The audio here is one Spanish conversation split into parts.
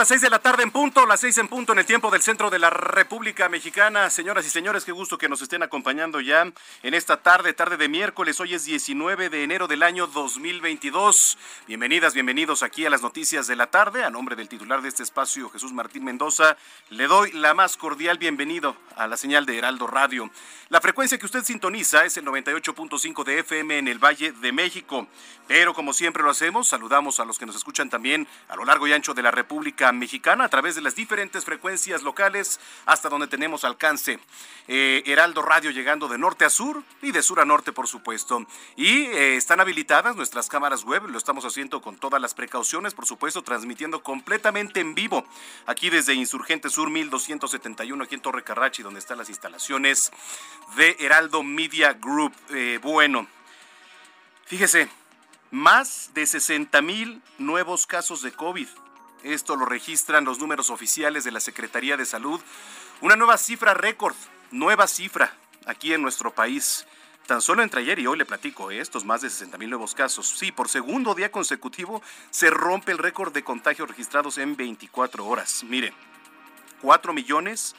Las seis de la tarde en punto, las seis en punto en el tiempo del centro de la República Mexicana. Señoras y señores, qué gusto que nos estén acompañando ya en esta tarde, tarde de miércoles. Hoy es 19 de enero del año 2022. Bienvenidas, bienvenidos aquí a las noticias de la tarde. A nombre del titular de este espacio, Jesús Martín Mendoza, le doy la más cordial bienvenido a la señal de Heraldo Radio. La frecuencia que usted sintoniza es el 98.5 de FM en el Valle de México. Pero como siempre lo hacemos, saludamos a los que nos escuchan también a lo largo y ancho de la República Mexicana a través de las diferentes frecuencias locales hasta donde tenemos alcance. Eh, Heraldo Radio llegando de norte a sur y de sur a norte, por supuesto. Y eh, están habilitadas nuestras cámaras web, lo estamos haciendo con todas las precauciones, por supuesto, transmitiendo completamente en vivo aquí desde Insurgente Sur 1271, aquí en Torre Carrachi, donde están las instalaciones de Heraldo Media Group. Eh, bueno, fíjese, más de 60 mil nuevos casos de COVID. Esto lo registran los números oficiales de la Secretaría de Salud. Una nueva cifra récord, nueva cifra aquí en nuestro país. Tan solo entre ayer y hoy le platico ¿eh? estos más de 60 mil nuevos casos. Sí, por segundo día consecutivo se rompe el récord de contagios registrados en 24 horas. Mire, 4 millones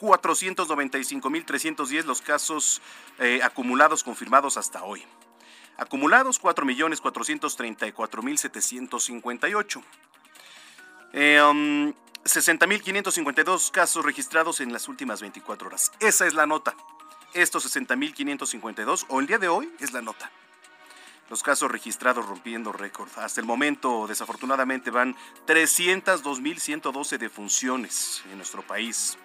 495.310 los casos eh, acumulados confirmados hasta hoy. Acumulados 4.434.758. Eh, um, 60.552 casos registrados en las últimas 24 horas. Esa es la nota. Estos 60.552, o el día de hoy, es la nota. Los casos registrados rompiendo récord. Hasta el momento, desafortunadamente, van 302.112 defunciones en nuestro país.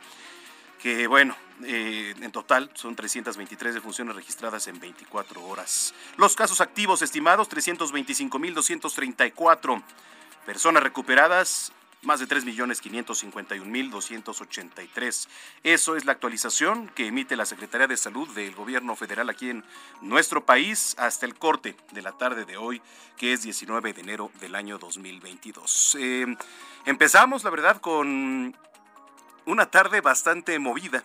Que bueno, eh, en total son 323 defunciones registradas en 24 horas. Los casos activos estimados, 325.234. Personas recuperadas, más de 3.551.283. Eso es la actualización que emite la Secretaría de Salud del Gobierno Federal aquí en nuestro país hasta el corte de la tarde de hoy, que es 19 de enero del año 2022. Eh, empezamos, la verdad, con una tarde bastante movida.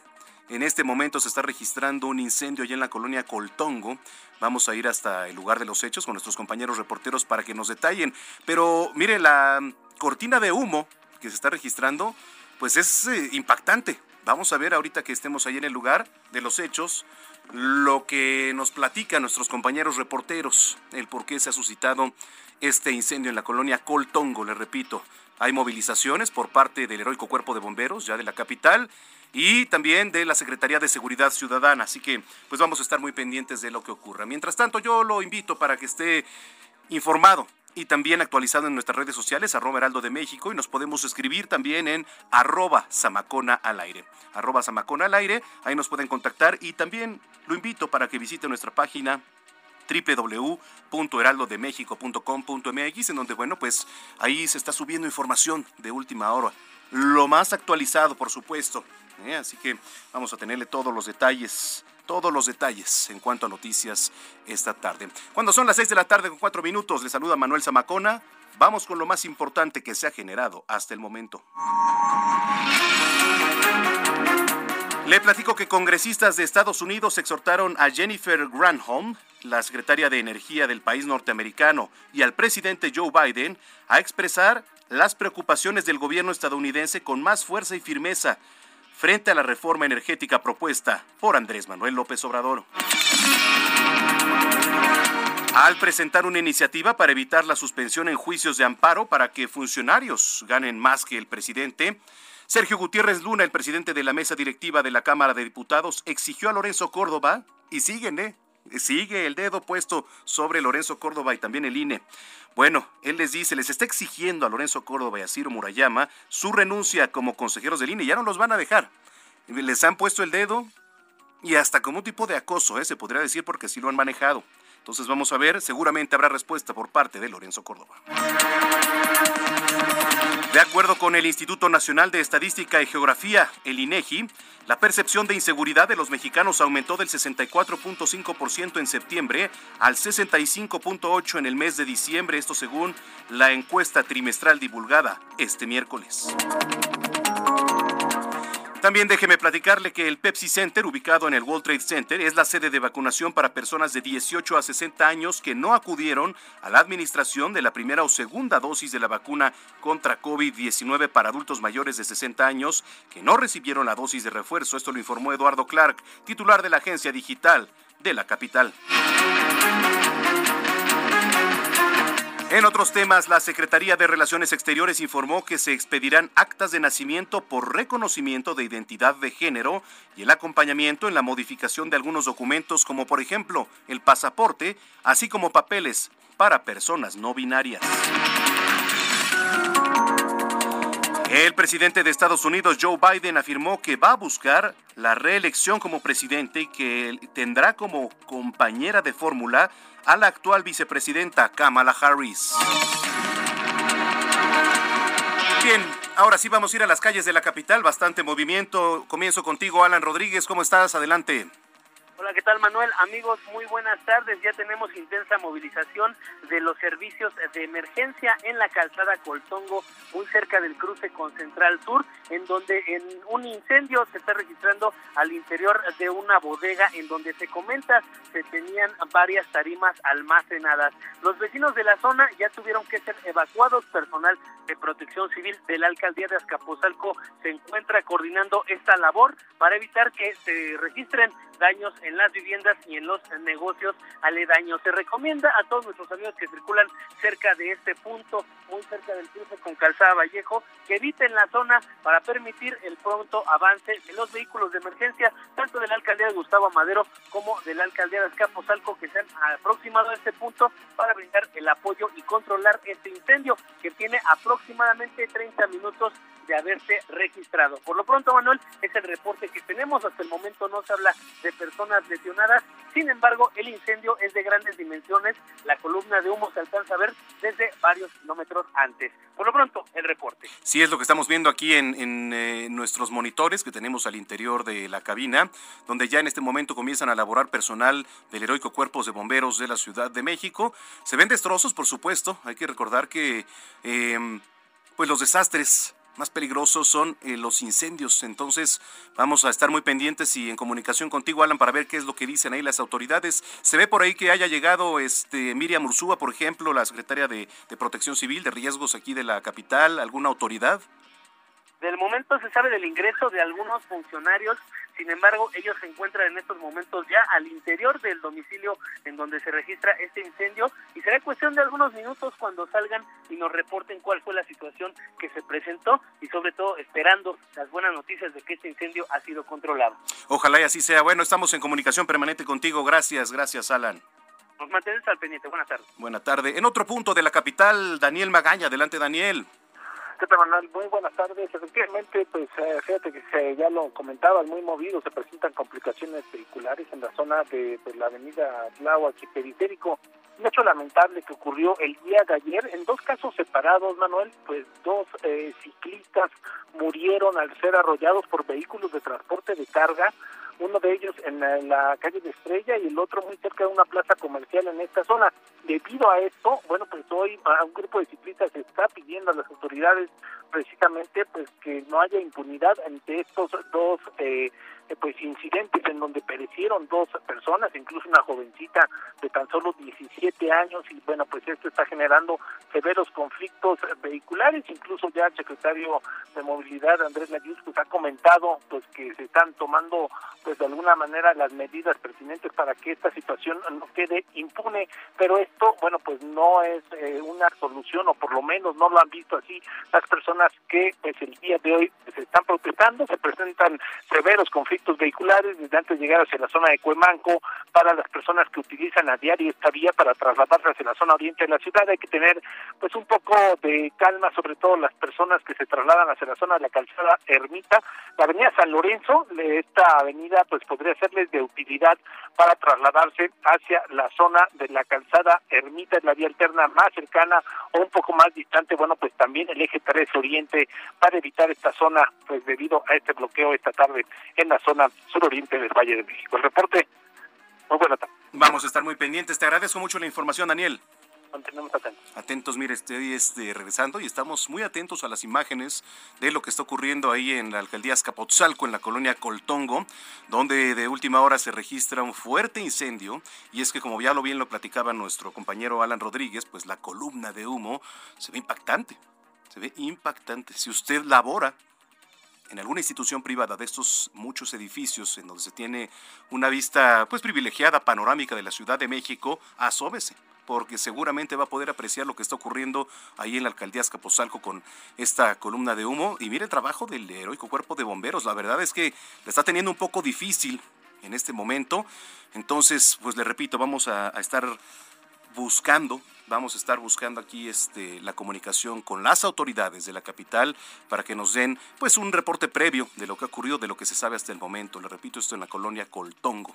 En este momento se está registrando un incendio allá en la colonia Coltongo. Vamos a ir hasta el lugar de los hechos con nuestros compañeros reporteros para que nos detallen. Pero mire, la cortina de humo que se está registrando, pues es eh, impactante. Vamos a ver ahorita que estemos ahí en el lugar de los hechos lo que nos platican nuestros compañeros reporteros, el por qué se ha suscitado este incendio en la colonia Coltongo, le repito. Hay movilizaciones por parte del heroico cuerpo de bomberos ya de la capital y también de la Secretaría de Seguridad Ciudadana. Así que pues vamos a estar muy pendientes de lo que ocurra. Mientras tanto, yo lo invito para que esté informado y también actualizado en nuestras redes sociales, arroba Heraldo de México, y nos podemos escribir también en arroba Samacona al aire. Arroba Samacona al aire, ahí nos pueden contactar y también lo invito para que visite nuestra página www.heraldodemexico.com.mx en donde, bueno, pues ahí se está subiendo información de última hora. Lo más actualizado, por supuesto. ¿Eh? Así que vamos a tenerle todos los detalles, todos los detalles en cuanto a noticias esta tarde. Cuando son las 6 de la tarde con 4 minutos, le saluda Manuel Zamacona. Vamos con lo más importante que se ha generado hasta el momento. Le platico que congresistas de Estados Unidos exhortaron a Jennifer Granholm, la secretaria de Energía del país norteamericano, y al presidente Joe Biden a expresar las preocupaciones del gobierno estadounidense con más fuerza y firmeza frente a la reforma energética propuesta por Andrés Manuel López Obrador. Al presentar una iniciativa para evitar la suspensión en juicios de amparo para que funcionarios ganen más que el presidente, Sergio Gutiérrez Luna, el presidente de la mesa directiva de la Cámara de Diputados, exigió a Lorenzo Córdoba, y siguen, ¿eh? Sigue el dedo puesto sobre Lorenzo Córdoba y también el INE. Bueno, él les dice, les está exigiendo a Lorenzo Córdoba y a Ciro Murayama su renuncia como consejeros del INE. Ya no los van a dejar. Les han puesto el dedo y hasta como un tipo de acoso, ¿eh? se podría decir, porque sí lo han manejado. Entonces vamos a ver, seguramente habrá respuesta por parte de Lorenzo Córdoba. De acuerdo con el Instituto Nacional de Estadística y Geografía, el INEGI, la percepción de inseguridad de los mexicanos aumentó del 64.5% en septiembre al 65.8% en el mes de diciembre, esto según la encuesta trimestral divulgada este miércoles. También déjeme platicarle que el Pepsi Center, ubicado en el World Trade Center, es la sede de vacunación para personas de 18 a 60 años que no acudieron a la administración de la primera o segunda dosis de la vacuna contra COVID-19 para adultos mayores de 60 años que no recibieron la dosis de refuerzo. Esto lo informó Eduardo Clark, titular de la agencia digital de la capital. En otros temas, la Secretaría de Relaciones Exteriores informó que se expedirán actas de nacimiento por reconocimiento de identidad de género y el acompañamiento en la modificación de algunos documentos como por ejemplo el pasaporte, así como papeles para personas no binarias. El presidente de Estados Unidos, Joe Biden, afirmó que va a buscar la reelección como presidente y que tendrá como compañera de fórmula a la actual vicepresidenta Kamala Harris. Bien, ahora sí vamos a ir a las calles de la capital, bastante movimiento. Comienzo contigo, Alan Rodríguez, ¿cómo estás? Adelante. Hola, ¿qué tal Manuel? Amigos, muy buenas tardes. Ya tenemos intensa movilización de los servicios de emergencia en la calzada Coltongo, muy cerca del cruce con Central Sur, en donde en un incendio se está registrando al interior de una bodega en donde se comenta se tenían varias tarimas almacenadas. Los vecinos de la zona ya tuvieron que ser evacuados. Personal de protección civil de la alcaldía de Azcapotzalco se encuentra coordinando esta labor para evitar que se registren daños las viviendas y en los negocios aledaños. Se recomienda a todos nuestros amigos que circulan cerca de este punto, muy cerca del cruce con Calzada Vallejo, que eviten la zona para permitir el pronto avance de los vehículos de emergencia, tanto de la alcaldía de Gustavo Madero como de la alcaldía de Azcapotzalco, que se han aproximado a este punto para brindar el apoyo y controlar este incendio que tiene aproximadamente 30 minutos de haberse registrado. Por lo pronto, Manuel, es el reporte que tenemos. Hasta el momento no se habla de personas lesionadas. Sin embargo, el incendio es de grandes dimensiones. La columna de humo se alcanza a ver desde varios kilómetros antes. Por lo pronto, el reporte. Sí, es lo que estamos viendo aquí en, eh, nuestros monitores que tenemos al interior de la cabina, donde ya en este momento comienzan a laborar personal del heroico Cuerpos de Bomberos de la Ciudad de México. Se ven destrozos, por supuesto. Hay que recordar que eh, pues los desastres más peligrosos son eh, los incendios. Entonces vamos a estar muy pendientes y en comunicación contigo, Alan, para ver qué es lo que dicen ahí las autoridades. Se ve por ahí que haya llegado este Miriam Ursúa, por ejemplo, la secretaria de, de Protección Civil de Riesgos aquí de la capital, alguna autoridad. Del momento se sabe del ingreso de algunos funcionarios sin embargo, ellos se encuentran en estos momentos ya al interior del domicilio en donde se registra este incendio y será cuestión de algunos minutos cuando salgan y nos reporten cuál fue la situación que se presentó y sobre todo esperando las buenas noticias de que este incendio ha sido controlado. Ojalá y así sea. Bueno, estamos en comunicación permanente contigo. Gracias, gracias, Alan. Nos mantenemos al pendiente. Buenas tardes. Buenas tardes. En otro punto de la capital, Daniel Magaña. Adelante, Daniel. ¿Qué tal, Manuel? Muy buenas tardes. Efectivamente, pues eh, fíjate que se, ya lo comentaba, muy movido, se presentan complicaciones vehiculares en la zona de, la avenida Tláhuac y Periférico. Un hecho lamentable que ocurrió el día de ayer, en dos casos separados, Manuel, pues dos eh, ciclistas murieron al ser arrollados por vehículos de transporte de carga uno de ellos en la, calle de Estrella y el otro muy cerca de una plaza comercial en esta zona. Debido a esto, bueno, pues hoy un grupo de ciclistas está pidiendo a las autoridades precisamente pues que no haya impunidad ante estos dos eh, pues incidentes en donde perecieron dos personas, incluso una jovencita de tan solo 17 años y bueno, pues esto está generando severos conflictos vehiculares, incluso ya el secretario de Movilidad Andrés Layuz pues ha comentado pues que se están tomando pues de alguna manera las medidas pertinentes para que esta situación no quede impune, pero esto bueno pues no es eh, una solución o por lo menos no lo han visto así las personas que pues el día de hoy se están protestando, se presentan severos conflictos vehiculares desde antes de llegar hacia la zona de Cuemanco para las personas que utilizan a diario esta vía para trasladarse hacia la zona oriente de la ciudad. Hay que tener pues un poco de calma sobre todo las personas que se trasladan hacia la zona de la calzada Ermita. La avenida San Lorenzo esta avenida pues podría serles de utilidad para trasladarse hacia la zona de la calzada Ermita. Es la vía alterna más cercana o un poco más distante. Bueno pues también el eje 3 oriente para evitar esta zona pues debido a este bloqueo esta tarde en la zona suroriente del Valle de México. El reporte, muy buena tarde. Vamos a estar muy pendientes. Te agradezco mucho la información, Daniel. Mantenemos atentos. Atentos, mire, estoy este, regresando y estamos muy atentos a las imágenes de lo que está ocurriendo ahí en la alcaldía Azcapotzalco, en la colonia Coltongo, donde de última hora se registra un fuerte incendio. Y es que, como ya lo bien lo platicaba nuestro compañero Alan Rodríguez, pues la columna de humo se ve impactante. Se ve impactante. Si usted labora en alguna institución privada de estos muchos edificios en donde se tiene una vista pues privilegiada panorámica de la Ciudad de México, asóbese porque seguramente va a poder apreciar lo que está ocurriendo ahí en la alcaldía Escapozalco con esta columna de humo. Y mire el trabajo del heroico cuerpo de bomberos. La verdad es que le está teniendo un poco difícil en este momento. Entonces, pues le repito, vamos a estar buscando vamos a estar buscando aquí este, la comunicación con las autoridades de la capital para que nos den pues un reporte previo de lo que ha ocurrido, de lo que se sabe hasta el momento. Le repito, esto en la colonia Coltongo.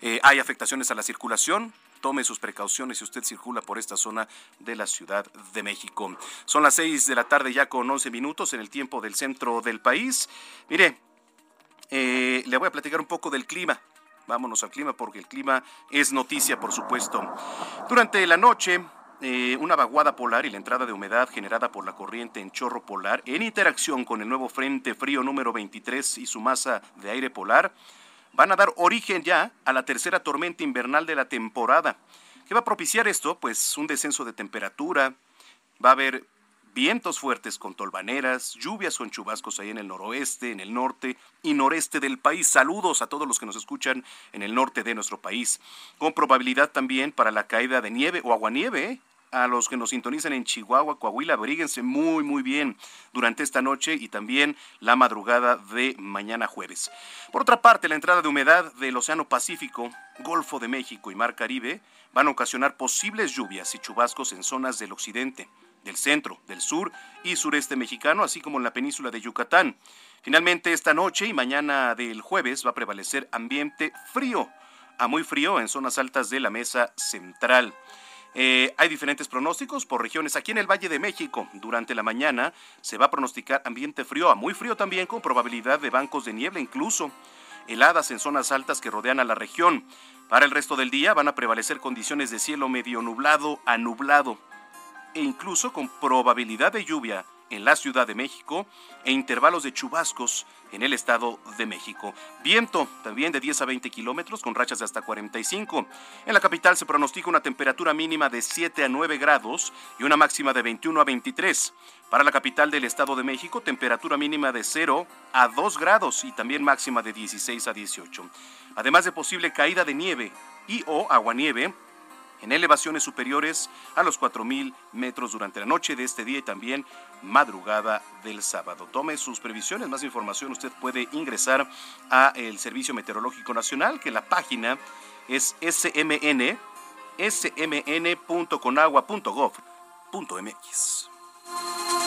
Eh, hay afectaciones a la circulación. Tome sus precauciones si usted circula por esta zona de la Ciudad de México. Son las seis de la tarde ya con 11 minutos en el tiempo del centro del país. Mire, eh, le voy a platicar un poco del clima. Vámonos al clima porque el clima es noticia, por supuesto. Durante la noche, eh, una vaguada polar y la entrada de humedad generada por la corriente en chorro polar en interacción con el nuevo frente frío número 23 y su masa de aire polar van a dar origen ya a la tercera tormenta invernal de la temporada. ¿Qué va a propiciar esto? Pues un descenso de temperatura, va a haber vientos fuertes con tolvaneras, lluvias con chubascos ahí en el noroeste, en el norte y noreste del país. Saludos a todos los que nos escuchan en el norte de nuestro país. Con probabilidad también para la caída de nieve o aguanieve, ¿eh? A los que nos sintonizan en Chihuahua, Coahuila, abríguense muy, muy bien durante esta noche y también la madrugada de mañana jueves. Por otra parte, la entrada de humedad del Océano Pacífico, Golfo de México y Mar Caribe van a ocasionar posibles lluvias y chubascos en zonas del occidente, del centro, del sur y sureste mexicano, así como en la península de Yucatán. Finalmente, esta noche y mañana del jueves va a prevalecer ambiente frío a muy frío en zonas altas de la mesa central. Eh, hay diferentes pronósticos por regiones. Aquí en el Valle de México, durante la mañana, se va a pronosticar ambiente frío, a muy frío también, con probabilidad de bancos de niebla, incluso heladas en zonas altas que rodean a la región. Para el resto del día van a prevalecer condiciones de cielo medio nublado a nublado e incluso con probabilidad de lluvia en la Ciudad de México e intervalos de chubascos en el Estado de México. Viento también de 10 a 20 kilómetros con rachas de hasta 45. En la capital se pronostica una temperatura mínima de 7 a 9 grados y una máxima de 21 a 23. Para la capital del Estado de México, temperatura mínima de 0 a 2 grados y también máxima de 16 a 18. Además de posible caída de nieve y o aguanieve en elevaciones superiores a los 4.000 metros durante la noche de este día y también madrugada del sábado. Tome sus previsiones, más información usted puede ingresar a el Servicio Meteorológico Nacional, que la página es smn smn.conagua.gov.mx.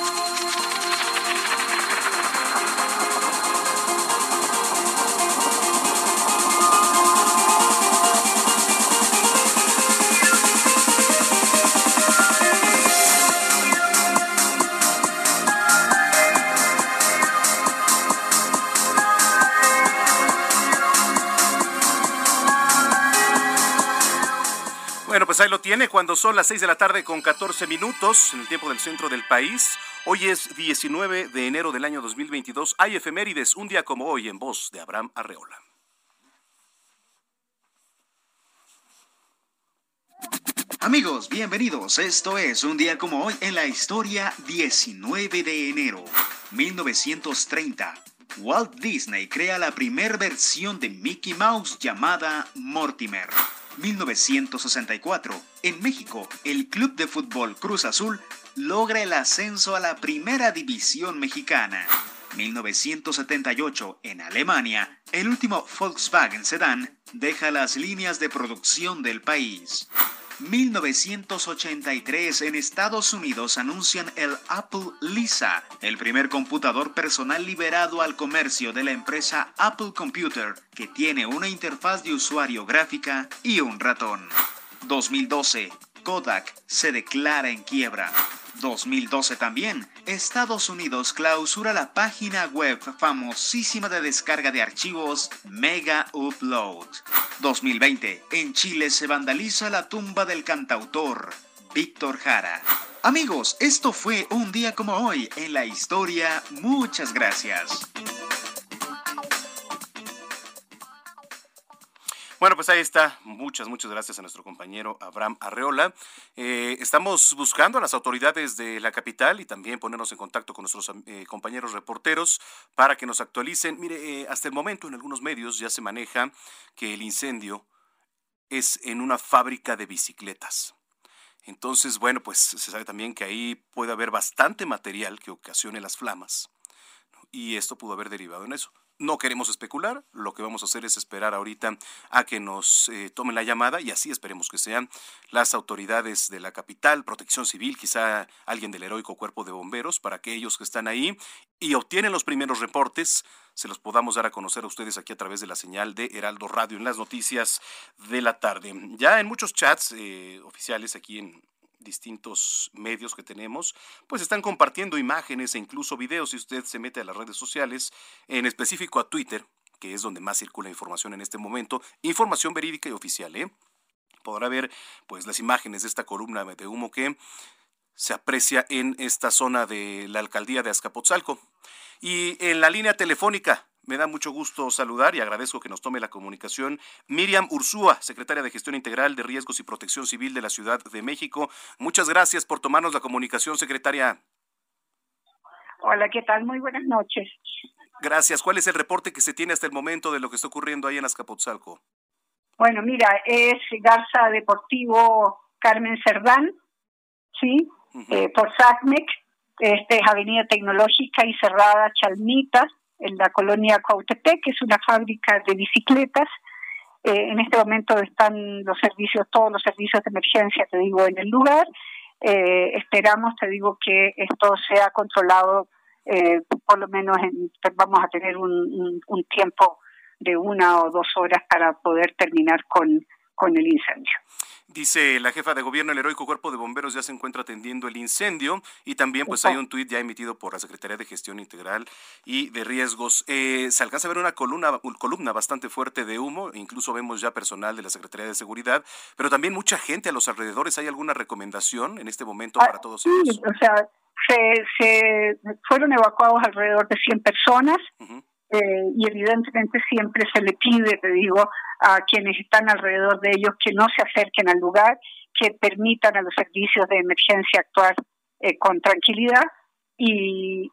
pues ahí lo tiene cuando son las 6 de la tarde con 14 minutos en el tiempo del centro del país. Hoy es 19 de enero del año 2022. Hay efemérides, un día como hoy en voz de Abraham Arreola. Amigos, bienvenidos. Esto es un día como hoy en la historia 19 de enero 1930. Walt Disney crea la primera versión de Mickey Mouse llamada Mortimer. 1964. En México, el Club de Fútbol Cruz Azul logra el ascenso a la Primera División Mexicana. 1978. En Alemania, el último Volkswagen Sedan deja las líneas de producción del país. 1983 en Estados Unidos anuncian el Apple Lisa, el primer computador personal liberado al comercio de la empresa Apple Computer, que tiene una interfaz de usuario gráfica y un ratón. 2012. Kodak se declara en quiebra. 2012 también, Estados Unidos clausura la página web famosísima de descarga de archivos Mega Upload. 2020, en Chile se vandaliza la tumba del cantautor Víctor Jara. Amigos, esto fue un día como hoy en la historia. Muchas gracias. Bueno, pues ahí está. Muchas, muchas gracias a nuestro compañero Abraham Arreola. Eh, estamos buscando a las autoridades de la capital y también ponernos en contacto con nuestros eh, compañeros reporteros para que nos actualicen. Mire, eh, hasta el momento en algunos medios ya se maneja que el incendio es en una fábrica de bicicletas. Entonces, bueno, pues se sabe también que ahí puede haber bastante material que ocasione las flamas. Y esto pudo haber derivado en eso. No queremos especular, lo que vamos a hacer es esperar ahorita a que nos eh, tomen la llamada y así esperemos que sean las autoridades de la capital, protección civil, quizá alguien del heroico cuerpo de bomberos, para que ellos que están ahí y obtienen los primeros reportes se los podamos dar a conocer a ustedes aquí a través de la señal de Heraldo Radio en las noticias de la tarde. Ya en muchos chats eh, oficiales aquí en, distintos medios que tenemos, pues están compartiendo imágenes e incluso videos. Si usted se mete a las redes sociales, en específico a Twitter, que es donde más circula información en este momento, información verídica y oficial, ¿eh? Podrá ver pues las imágenes de esta columna de humo que se aprecia en esta zona de la alcaldía de Azcapotzalco. Y en la línea telefónica me da mucho gusto saludar y agradezco que nos tome la comunicación Miriam Ursúa, secretaria de Gestión Integral de Riesgos y Protección Civil de la Ciudad de México. Muchas gracias por tomarnos la comunicación, secretaria. Hola, ¿qué tal? Muy buenas noches. Gracias. ¿Cuál es el reporte que se tiene hasta el momento de lo que está ocurriendo ahí en Azcapotzalco? Bueno, mira, es Garza Deportivo Carmen Cerdán, ¿sí? Eh, por SACMEC, este es Avenida Tecnológica y Cerrada Chalmita, en la colonia Cuautepec, que es una fábrica de bicicletas. Eh, en este momento están los servicios, todos los servicios de emergencia, te digo, en el lugar. Eh, esperamos, te digo, que esto sea controlado, eh, por lo menos vamos a tener un, tiempo de una o dos horas para poder terminar con, con el incendio. Dice la jefa de gobierno, el heroico cuerpo de bomberos ya se encuentra atendiendo el incendio y también pues hay un tuit ya emitido por la Secretaría de Gestión Integral y de Riesgos. Eh, se alcanza a ver una columna, columna bastante fuerte de humo, incluso vemos ya personal de la Secretaría de Seguridad, pero también mucha gente a los alrededores. ¿Hay alguna recomendación en este momento ah, para todos ellos? o sea, se, fueron evacuados alrededor de 100 personas. Eh, y evidentemente siempre se le pide, te digo, a quienes están alrededor de ellos que no se acerquen al lugar, que permitan a los servicios de emergencia actuar eh, con tranquilidad y,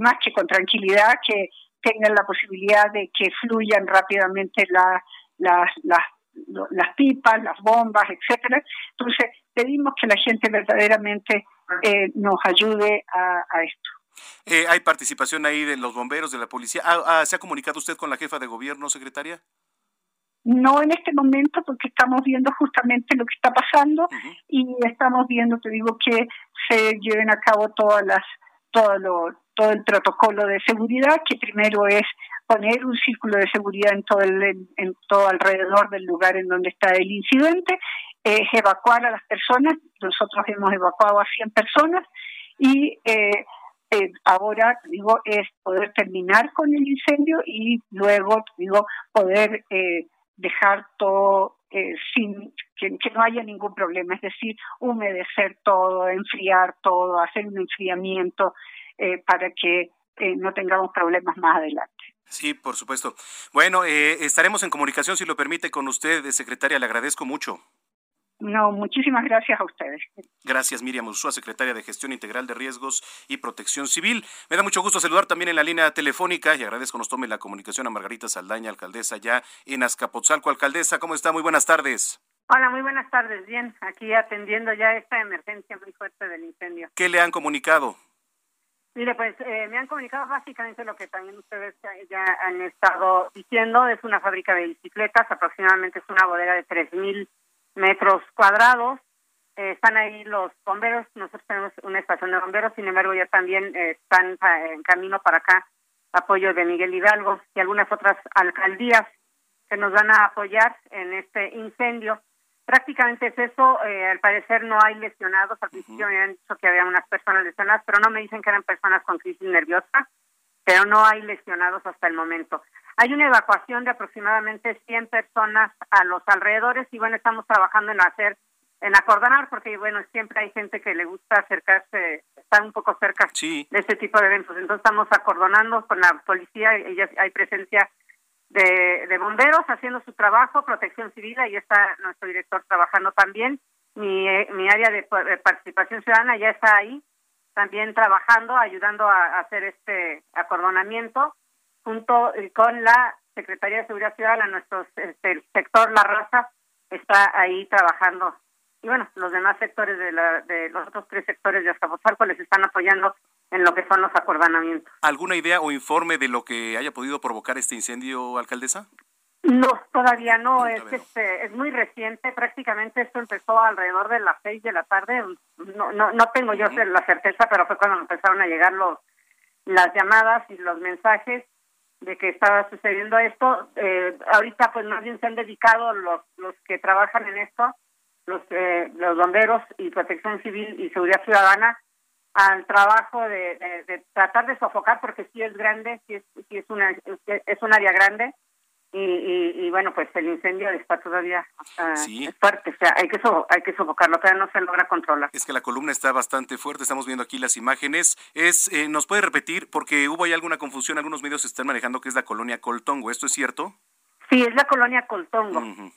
más que con tranquilidad, que tengan la posibilidad de que fluyan rápidamente las, las pipas, las bombas, etcétera. Entonces, pedimos que la gente verdaderamente eh, nos ayude a esto. Eh, ¿Hay participación ahí de los bomberos, de la policía? Ah, ah, ¿Se ha comunicado usted con la jefa de gobierno, secretaria? No en este momento porque estamos viendo justamente lo que está pasando y estamos viendo, te digo, que se lleven a cabo todas las, todo, lo, todo el protocolo de seguridad, que primero es poner un círculo de seguridad en todo, el, en, todo alrededor del lugar en donde está el incidente, es evacuar a las personas, nosotros hemos evacuado a 100 personas y eh, eh, ahora digo es poder terminar con el incendio y luego digo poder eh, dejar todo eh, sin que, no haya ningún problema, es decir, humedecer todo, enfriar todo, hacer un enfriamiento eh, para que eh, no tengamos problemas más adelante. Sí, por supuesto. Bueno, estaremos en comunicación, si lo permite, con usted, secretaria. Le agradezco mucho. No, muchísimas gracias a ustedes. Gracias, Miriam Ursúa, secretaria de Gestión Integral de Riesgos y Protección Civil. Me da mucho gusto saludar también en la línea telefónica y agradezco nos tome la comunicación a Margarita Saldaña, alcaldesa ya en Azcapotzalco. Alcaldesa, ¿cómo está? Muy buenas tardes. Hola, muy buenas tardes. Bien, aquí atendiendo ya esta emergencia muy fuerte del incendio. ¿Qué le han comunicado? Mire, pues eh, me han comunicado básicamente lo que también ustedes ya han estado diciendo. Es una fábrica de bicicletas, aproximadamente es una bodega de 3.000 metros cuadrados. Eh, están ahí los bomberos, nosotros tenemos una estación de bomberos, sin embargo ya también eh, están en camino para acá apoyo de Miguel Hidalgo y algunas otras alcaldías que nos van a apoyar en este incendio. Prácticamente es eso, eh, al parecer no hay lesionados, al principio me han dicho que había unas personas lesionadas, pero no me dicen que eran personas con crisis nerviosa, pero no hay lesionados hasta el momento. Hay una evacuación de aproximadamente 100 personas a los alrededores y bueno, estamos trabajando en hacer, en acordonar, porque bueno, siempre hay gente que le gusta acercarse, estar un poco cerca de este tipo de eventos. Entonces estamos acordonando con la policía y hay presencia de, de bomberos haciendo su trabajo, protección civil, ahí está nuestro director trabajando también. Mi, mi área de participación ciudadana ya está ahí, también trabajando, ayudando a hacer este acordonamiento junto eh, con la Secretaría de Seguridad Ciudadana, nuestro este, sector La Raza está ahí trabajando. Y bueno, los demás sectores de, la, de los otros tres sectores de Azcapotzalco les están apoyando en lo que son los acordonamientos. ¿Alguna idea o informe de lo que haya podido provocar este incendio, alcaldesa? No, todavía no. Es, este, es muy reciente. Prácticamente esto empezó alrededor de las seis de la tarde. No, no, no tengo yo la certeza, pero fue cuando empezaron a llegar los las llamadas y los mensajes de que estaba sucediendo esto. Eh, ahorita pues más bien se han dedicado los, los que trabajan en esto, los, eh, los bomberos y protección civil y seguridad ciudadana, al trabajo de, de, tratar de sofocar porque sí es grande, sí es, sí es, una, es un área grande y, y, bueno, pues el incendio está todavía es fuerte, o sea, hay que, hay que sofocarlo, todavía no se logra controlar. Es que la columna está bastante fuerte, estamos viendo aquí las imágenes. Es, eh, ¿Nos puede repetir? Porque hubo ahí alguna confusión, algunos medios están manejando que es la colonia Coltongo, ¿esto es cierto? Sí, es la colonia Coltongo.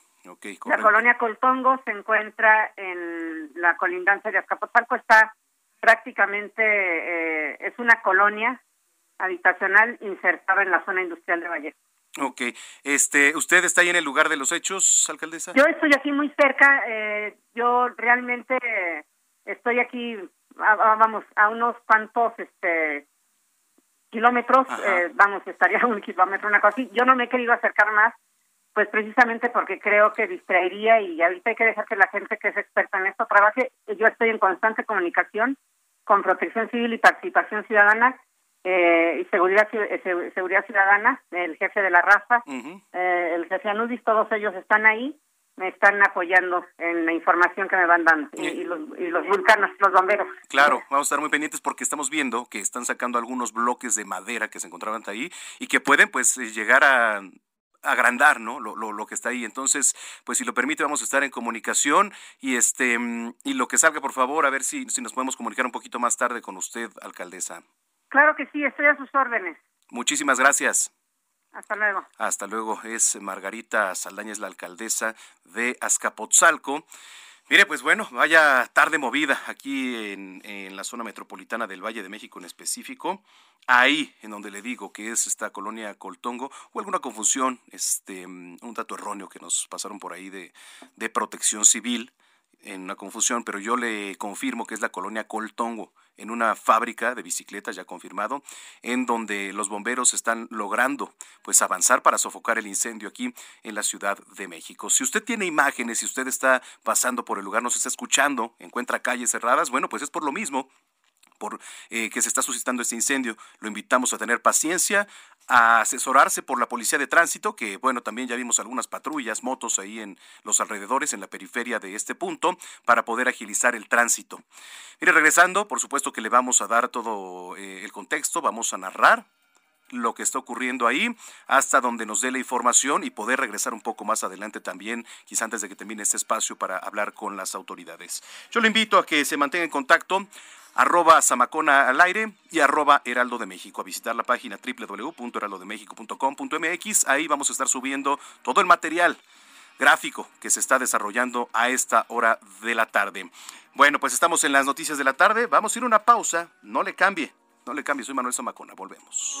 la colonia Coltongo se encuentra en la colindancia de Azcapotzalco, está prácticamente, eh, es una colonia habitacional insertada en la zona industrial de Valle. Ok, este, ¿usted está ahí en el lugar de los hechos, alcaldesa? Yo estoy aquí muy cerca, eh, yo realmente estoy aquí, vamos, a unos cuantos este, kilómetros, eh, vamos, estaría un kilómetro, una cosa así. Yo no me he querido acercar más, pues precisamente porque creo que distraería y ahorita hay que dejar que la gente que es experta en esto trabaje. Yo estoy en constante comunicación con Protección Civil y Participación Ciudadana eh, y seguridad eh, seguridad ciudadana el jefe de la raza eh, el jefe Anudis todos ellos están ahí me están apoyando en la información que me van dando y, los, y los vulcanos, los bomberos. Claro, vamos a estar muy pendientes porque estamos viendo que están sacando algunos bloques de madera que se encontraban ahí y que pueden pues llegar a agrandar ¿no? Lo, lo, lo, que está ahí. Entonces, pues si lo permite, vamos a estar en comunicación y este y lo que salga, por favor, a ver si, si nos podemos comunicar un poquito más tarde con usted, alcaldesa. Claro que sí, estoy a sus órdenes. Muchísimas gracias. Hasta luego. Hasta luego. Es Margarita Saldaña, es la alcaldesa de Azcapotzalco. Mire, pues bueno, vaya tarde movida aquí en, en, la zona metropolitana del Valle de México en específico. Ahí, en donde le digo que es esta colonia Coltongo, o alguna confusión, este, un dato erróneo que nos pasaron por ahí de, de protección civil en una confusión, pero yo le confirmo que es la colonia Coltongo, en una fábrica de bicicletas ya confirmado, en donde los bomberos están logrando pues avanzar para sofocar el incendio aquí en la Ciudad de México. Si usted tiene imágenes, si usted está pasando por el lugar, nos está escuchando, encuentra calles cerradas, bueno, pues es por lo mismo por eh, que se está suscitando este incendio. Lo invitamos a tener paciencia, a asesorarse por la policía de tránsito, que bueno, también ya vimos algunas patrullas, motos ahí en los alrededores, en la periferia de este punto, para poder agilizar el tránsito. Mire, regresando, por supuesto que le vamos a dar todo eh, el contexto, vamos a narrar lo que está ocurriendo ahí hasta donde nos dé la información y poder regresar un poco más adelante también, quizá antes de que termine este espacio para hablar con las autoridades. Yo le invito a que se mantenga en contacto arroba Zamacona al aire y arroba Heraldo de México. A visitar la página www.heraldodemexico.com.mx. Ahí vamos a estar subiendo todo el material gráfico que se está desarrollando a esta hora de la tarde. Bueno, pues estamos en las noticias de la tarde. Vamos a ir a una pausa. No le cambie. No le cambie. Soy Manuel Zamacona. Volvemos.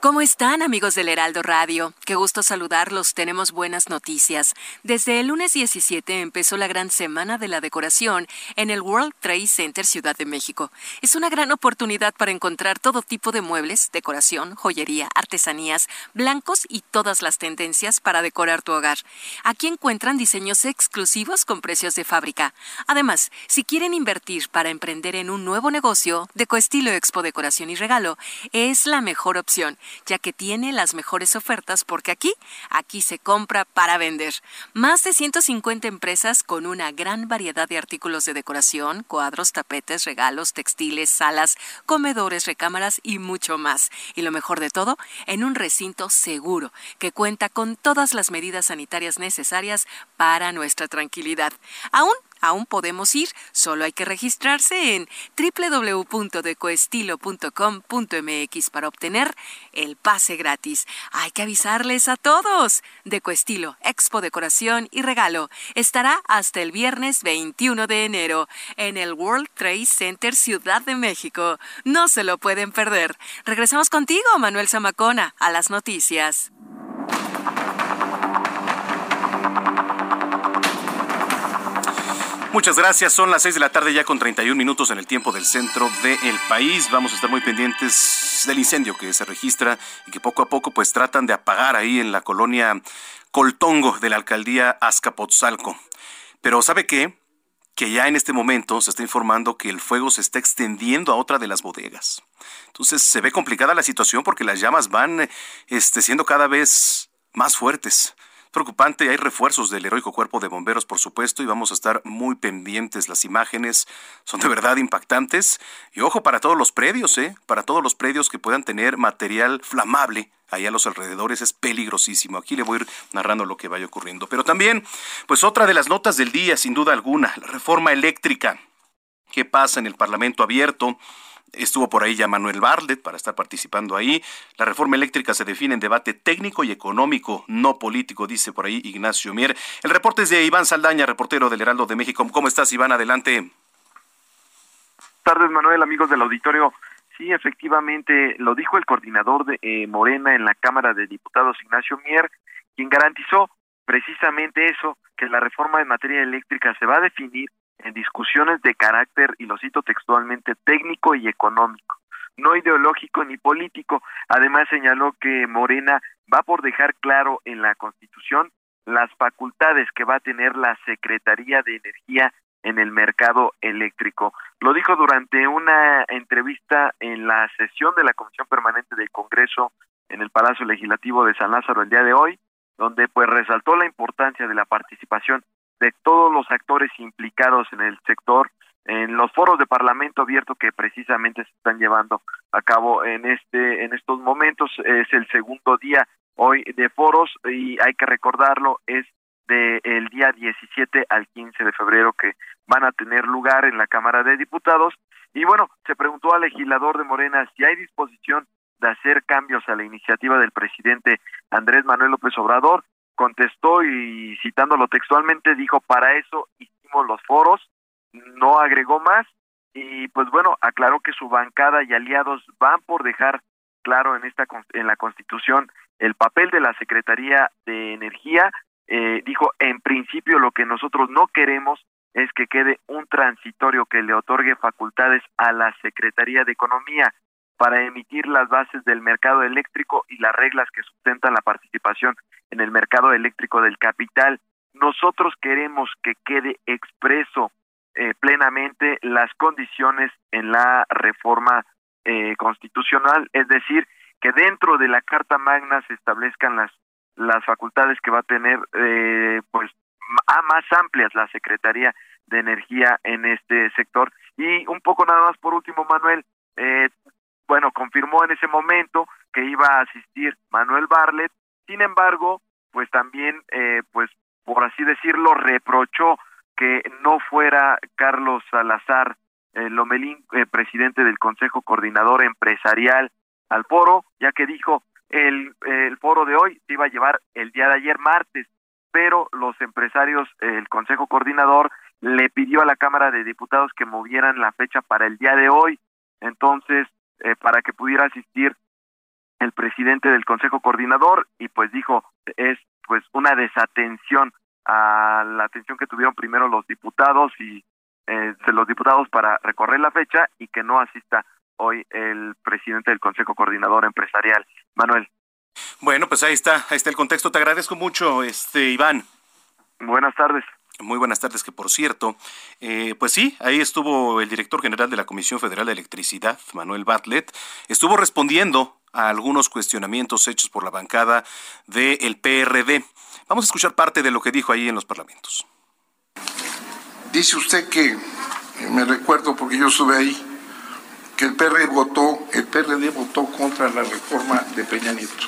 ¿Cómo están amigos del Heraldo Radio? Qué gusto saludarlos, tenemos buenas noticias. Desde el lunes 17 empezó la gran semana de la decoración en el World Trade Center Ciudad de México. Es una gran oportunidad para encontrar todo tipo de muebles, decoración, joyería, artesanías, blancos y todas las tendencias para decorar tu hogar. Aquí encuentran diseños exclusivos con precios de fábrica. Además, si quieren invertir para emprender en un nuevo negocio, Decoestilo Expo Decoración y Regalo es la mejor opción ya que tiene las mejores ofertas porque aquí, aquí se compra para vender. Más de 150 empresas con una gran variedad de artículos de decoración, cuadros, tapetes, regalos, textiles, salas, comedores, recámaras y mucho más. Y lo mejor de todo, en un recinto seguro que cuenta con todas las medidas sanitarias necesarias para nuestra tranquilidad. Aún Aún podemos ir, solo hay que registrarse en www.decoestilo.com.mx para obtener el pase gratis. Hay que avisarles a todos. Decoestilo, Expo Decoración y Regalo estará hasta el viernes 21 de enero en el World Trade Center Ciudad de México. No se lo pueden perder. Regresamos contigo, Manuel Zamacona, a las noticias. Muchas gracias. Son las 6 de la tarde ya con 31 minutos en el tiempo del centro del país. Vamos a estar muy pendientes del incendio que se registra y que poco a poco pues tratan de apagar ahí en la colonia Coltongo de la alcaldía Azcapotzalco. Pero ¿sabe qué? Que ya en este momento se está informando que el fuego se está extendiendo a otra de las bodegas. Entonces se ve complicada la situación porque las llamas van este, siendo cada vez más fuertes preocupante. Hay refuerzos del heroico cuerpo de bomberos, por supuesto, y vamos a estar muy pendientes. Las imágenes son de verdad impactantes. Y ojo para todos los predios, ¿eh? Para todos los predios que puedan tener material flamable ahí a los alrededores es peligrosísimo. Aquí le voy a ir narrando lo que vaya ocurriendo. Pero también, pues otra de las notas del día, sin duda alguna, la reforma eléctrica. ¿Qué pasa en el Parlamento abierto? Estuvo por ahí ya Manuel Barlet para estar participando ahí. La reforma eléctrica se define en debate técnico y económico, no político, dice por ahí Ignacio Mier. El reporte es de Iván Saldaña, reportero del Heraldo de México. ¿Cómo estás, Iván? Adelante. Tardes, Manuel, amigos del auditorio. Sí, efectivamente, lo dijo el coordinador de eh, Morena en la Cámara de Diputados, Ignacio Mier, quien garantizó precisamente eso, que la reforma en materia eléctrica se va a definir en discusiones de carácter, y lo cito textualmente, técnico y económico, no ideológico ni político. Además señaló que Morena va por dejar claro en la Constitución las facultades que va a tener la Secretaría de Energía en el mercado eléctrico. Lo dijo durante una entrevista en la sesión de la Comisión Permanente del Congreso en el Palacio Legislativo de San Lázaro el día de hoy, donde pues resaltó la importancia de la participación de todos los actores implicados en el sector en los foros de parlamento abierto que precisamente se están llevando a cabo en este en estos momentos. Es el segundo día hoy de foros y hay que recordarlo es del el día 17 al 15 de febrero que van a tener lugar en la Cámara de Diputados. Y bueno se preguntó al legislador de Morena si hay disposición de hacer cambios a la iniciativa del presidente Andrés Manuel López Obrador contestó y citándolo textualmente dijo para eso hicimos los foros no agregó más y pues bueno aclaró que su bancada y aliados van por dejar claro en esta en la Constitución el papel de la Secretaría de Energía. Eh, dijo, en principio lo que nosotros no queremos es que quede un transitorio que le otorgue facultades a la Secretaría de Economía para emitir las bases del mercado eléctrico y las reglas que sustentan la participación en el mercado eléctrico del capital. Nosotros queremos que quede expreso eh, plenamente las condiciones en la reforma eh, constitucional, es decir, que dentro de la Carta Magna se establezcan las las facultades que va a tener eh, pues a más amplias la Secretaría de Energía en este sector y un poco nada más por último Manuel eh, bueno confirmó en ese momento que iba a asistir Manuel Barlet sin embargo pues también eh, pues por así decirlo reprochó que no fuera Carlos Salazar eh, Lomelín eh, presidente del Consejo Coordinador Empresarial al foro ya que dijo el, el foro de hoy se iba a llevar el día de ayer martes pero los empresarios, el Consejo Coordinador le pidió a la Cámara de Diputados que movieran la fecha para el día de hoy, entonces, eh, para que pudiera asistir el presidente del Consejo Coordinador y pues dijo, es pues una desatención a la atención que tuvieron primero los diputados y eh, de los diputados para recorrer la fecha y que no asista hoy el presidente del Consejo Coordinador Empresarial. Manuel. Bueno, pues ahí está, ahí está el contexto. Te agradezco mucho, este Iván. Buenas tardes. Muy buenas tardes, que por cierto, eh, pues sí, ahí estuvo el director general de la Comisión Federal de Electricidad, Manuel Bartlett, estuvo respondiendo a algunos cuestionamientos hechos por la bancada del PRD. Vamos a escuchar parte de lo que dijo ahí en los parlamentos. Dice usted que, me recuerdo porque yo estuve ahí, que el PRD votó, el PRD votó contra la reforma de Peña Nieto.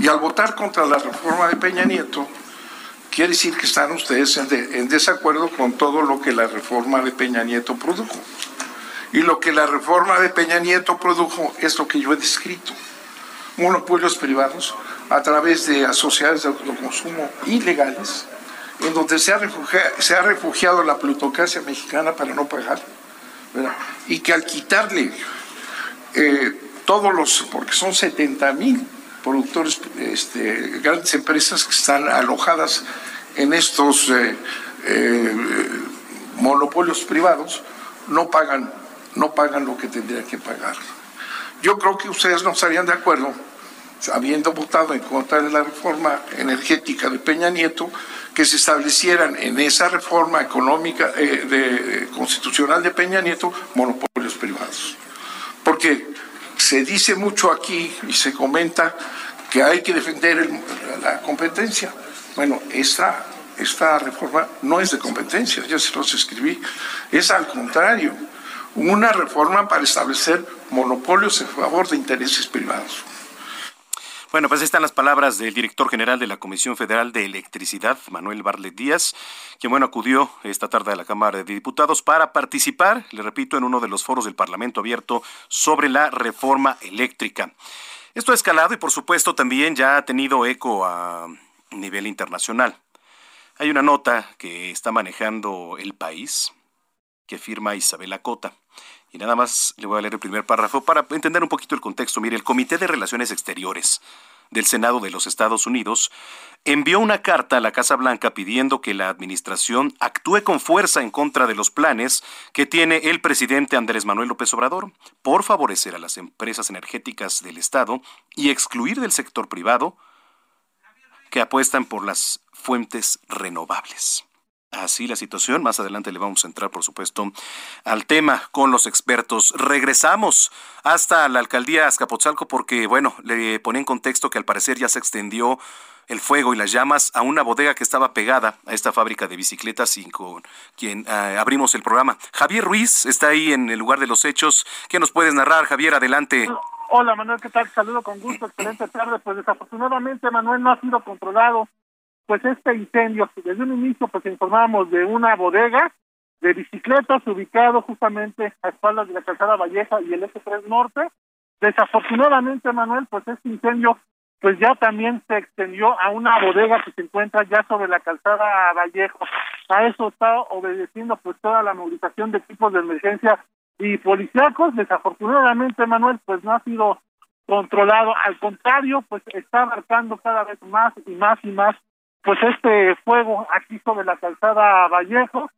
Y al votar contra la reforma de Peña Nieto, quiere decir que están ustedes en, desacuerdo con todo lo que la reforma de Peña Nieto produjo. Y lo que la reforma de Peña Nieto produjo es lo que yo he descrito. Monopolios privados a través de asociaciones de autoconsumo ilegales, en donde se ha refugiado, la plutocracia mexicana para no pagar. Y que al quitarle eh, todos los, porque son 70 mil productores, este, grandes empresas que están alojadas en estos eh, eh, monopolios privados, no pagan, no pagan lo que tendrían que pagar. Yo creo que ustedes no estarían de acuerdo, habiendo votado en contra de la reforma energética de Peña Nieto, que se establecieran en esa reforma económica eh, constitucional de Peña Nieto monopolios privados. Porque se dice mucho aquí y se comenta que hay que defender la competencia. Bueno, esta, esta reforma no es de competencia, ya se los escribí, es al contrario, una reforma para establecer monopolios en favor de intereses privados. Bueno, pues están las palabras del director general de la Comisión Federal de Electricidad, Manuel Barlet Díaz, quien bueno acudió esta tarde a la Cámara de Diputados para participar, le repito, en uno de los foros del Parlamento abierto sobre la reforma eléctrica. Esto ha escalado y por supuesto también ya ha tenido eco a nivel internacional. Hay una nota que está manejando el país que firma Isabela Cota. Y nada más le voy a leer el primer párrafo para entender un poquito el contexto. Mire, el Comité de Relaciones Exteriores del Senado de los Estados Unidos envió una carta a la Casa Blanca pidiendo que la administración actúe con fuerza en contra de los planes que tiene el presidente Andrés Manuel López Obrador por favorecer a las empresas energéticas del Estado y excluir del sector privado que apuestan por las fuentes renovables. Así la situación. Más adelante le vamos a entrar, por supuesto, al tema con los expertos. Regresamos hasta la alcaldía Azcapotzalco porque, bueno, le pone en contexto que al parecer ya se extendió el fuego y las llamas a una bodega que estaba pegada a esta fábrica de bicicletas y con quien eh, abrimos el programa. Javier Ruiz está ahí en el lugar de los hechos. ¿Qué nos puedes narrar, Javier? Adelante. Hola, Manuel, ¿qué tal? Saludo con gusto, excelente tarde. Pues desafortunadamente, Manuel, no ha sido controlado pues este incendio, desde un inicio pues informábamos de una bodega de bicicletas ubicado justamente a espaldas de la calzada Valleja y el S3 Norte. Desafortunadamente, Manuel, pues este incendio pues ya también se extendió a una bodega que se encuentra ya sobre la calzada Vallejo. A eso está obedeciendo pues toda la movilización de equipos de emergencia y policíacos. Desafortunadamente, Manuel, pues no ha sido controlado. Al contrario, pues está marcando cada vez más y más y más, pues este fuego aquí sobre la calzada Vallejo.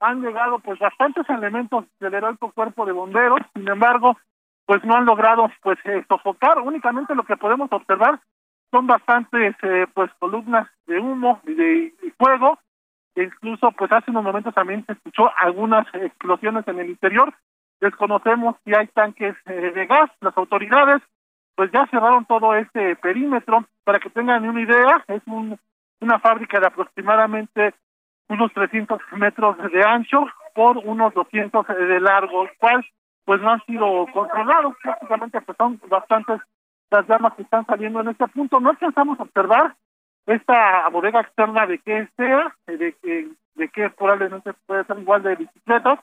Han llegado pues bastantes elementos del heroico cuerpo de bomberos, sin embargo, pues no han logrado pues eh, sofocar. Únicamente lo que podemos observar son bastantes eh, pues columnas de humo y de fuego. E incluso pues hace unos momentos también se escuchó algunas explosiones en el interior. Desconocemos si hay tanques eh, de gas. Las autoridades pues ya cerraron todo este perímetro. Para que tengan una idea, es un, una fábrica de aproximadamente unos 300 metros de ancho por unos 200 de largo, cual pues no han sido controlados. Prácticamente pues son bastantes las llamas que están saliendo en este punto. No alcanzamos a observar esta bodega externa de qué sea, de que de que probablemente puede ser igual de bicicletas.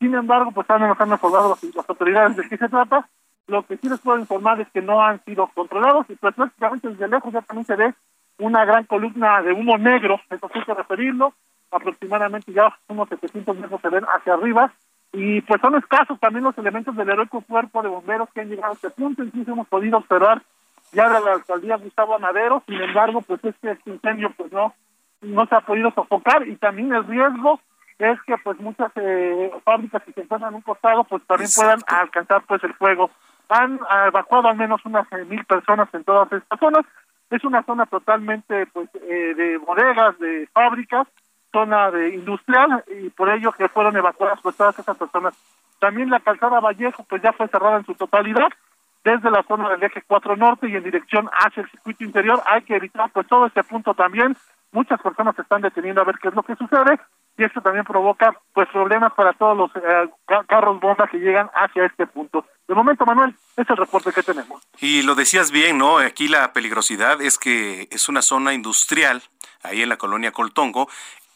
Sin embargo, pues han, nos han informado las, las autoridades de qué se trata lo que sí les puedo informar es que no han sido controlados y pues prácticamente desde lejos ya también se ve una gran columna de humo negro, eso sí que referirlo, aproximadamente ya unos 700 metros se ven hacia arriba y pues son escasos también los elementos del heroico cuerpo de bomberos que han llegado a este punto, incluso hemos podido observar ya de la alcaldía Gustavo Amadero, sin embargo pues este, incendio pues no no se ha podido sofocar y también el riesgo es que pues muchas eh, fábricas que se encuentran en un costado pues también puedan alcanzar pues el fuego han evacuado al menos unas eh, mil personas en todas estas zonas. Es una zona totalmente pues eh, de bodegas, de fábricas, zona de industrial y por ello que fueron evacuadas pues todas esas personas. También la calzada Vallejo pues ya fue cerrada en su totalidad desde la zona del eje 4 norte y en dirección hacia el circuito interior. Hay que evitar pues todo este punto también. Muchas personas se están deteniendo a ver qué es lo que sucede y esto también provoca pues problemas para todos los eh, carros bomba que llegan hacia este punto. De momento, Manuel, es el reporte que tenemos. Y lo decías bien, ¿no? Aquí la peligrosidad es que es una zona industrial, ahí en la colonia Coltongo,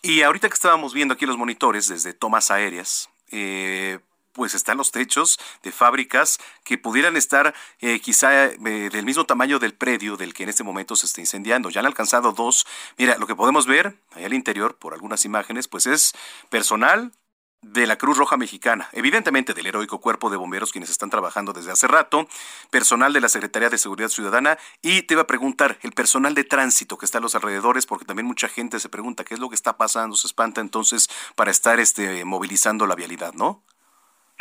y ahorita que estábamos viendo aquí los monitores desde tomas aéreas, eh, pues están los techos de fábricas que pudieran estar eh, quizá eh, del mismo tamaño del predio del que en este momento se está incendiando. Ya han alcanzado dos. Mira, lo que podemos ver ahí al interior por algunas imágenes, pues es personal de la Cruz Roja Mexicana, evidentemente del heroico cuerpo de bomberos quienes están trabajando desde hace rato, personal de la Secretaría de Seguridad Ciudadana y te iba a preguntar el personal de tránsito que está a los alrededores porque también mucha gente se pregunta qué es lo que está pasando, se espanta entonces para estar este movilizando la vialidad, ¿no?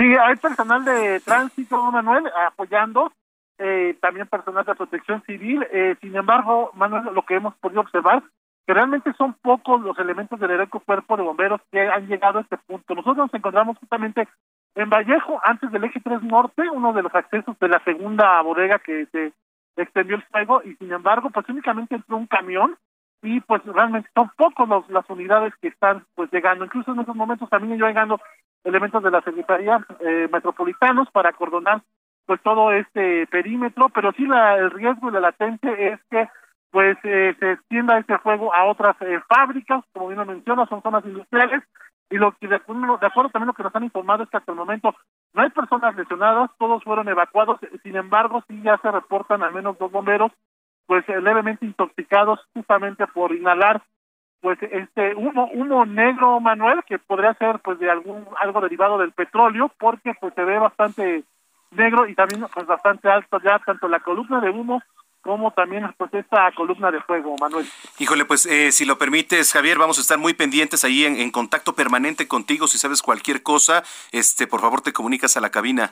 Sí, hay personal de tránsito, Manuel, apoyando, eh, también personal de protección civil. Eh, sin embargo, Manuel, lo que hemos podido observar, que realmente son pocos los elementos del heroico cuerpo de bomberos que han llegado a este punto. Nosotros nos encontramos justamente en Vallejo, antes del eje 3 norte, uno de los accesos de la segunda bodega que se extendió el fuego, y sin embargo, pues únicamente entró un camión y pues realmente son pocos los, las unidades que están pues llegando. Incluso en estos momentos también yo llegando elementos de la Secretaría eh, Metropolitanos para acordonar pues todo este perímetro, pero sí la, el riesgo y la latente es que pues eh, se extienda este fuego a otras eh, fábricas, como bien lo menciona, son zonas industriales, y lo que de acuerdo, de acuerdo también lo que nos han informado es que hasta el momento no hay personas lesionadas, todos fueron evacuados, sin embargo sí ya se reportan al menos dos bomberos pues levemente intoxicados justamente por inhalar pues este humo humo negro Manuel que podría ser pues de algún algo derivado del petróleo porque pues se ve bastante negro y también pues bastante alto ya tanto la columna de humo como también pues esta columna de fuego, Manuel. Híjole, pues eh, si lo permites, Javier, vamos a estar muy pendientes ahí en, en, contacto permanente contigo. Si sabes cualquier cosa, este, por favor te comunicas a la cabina.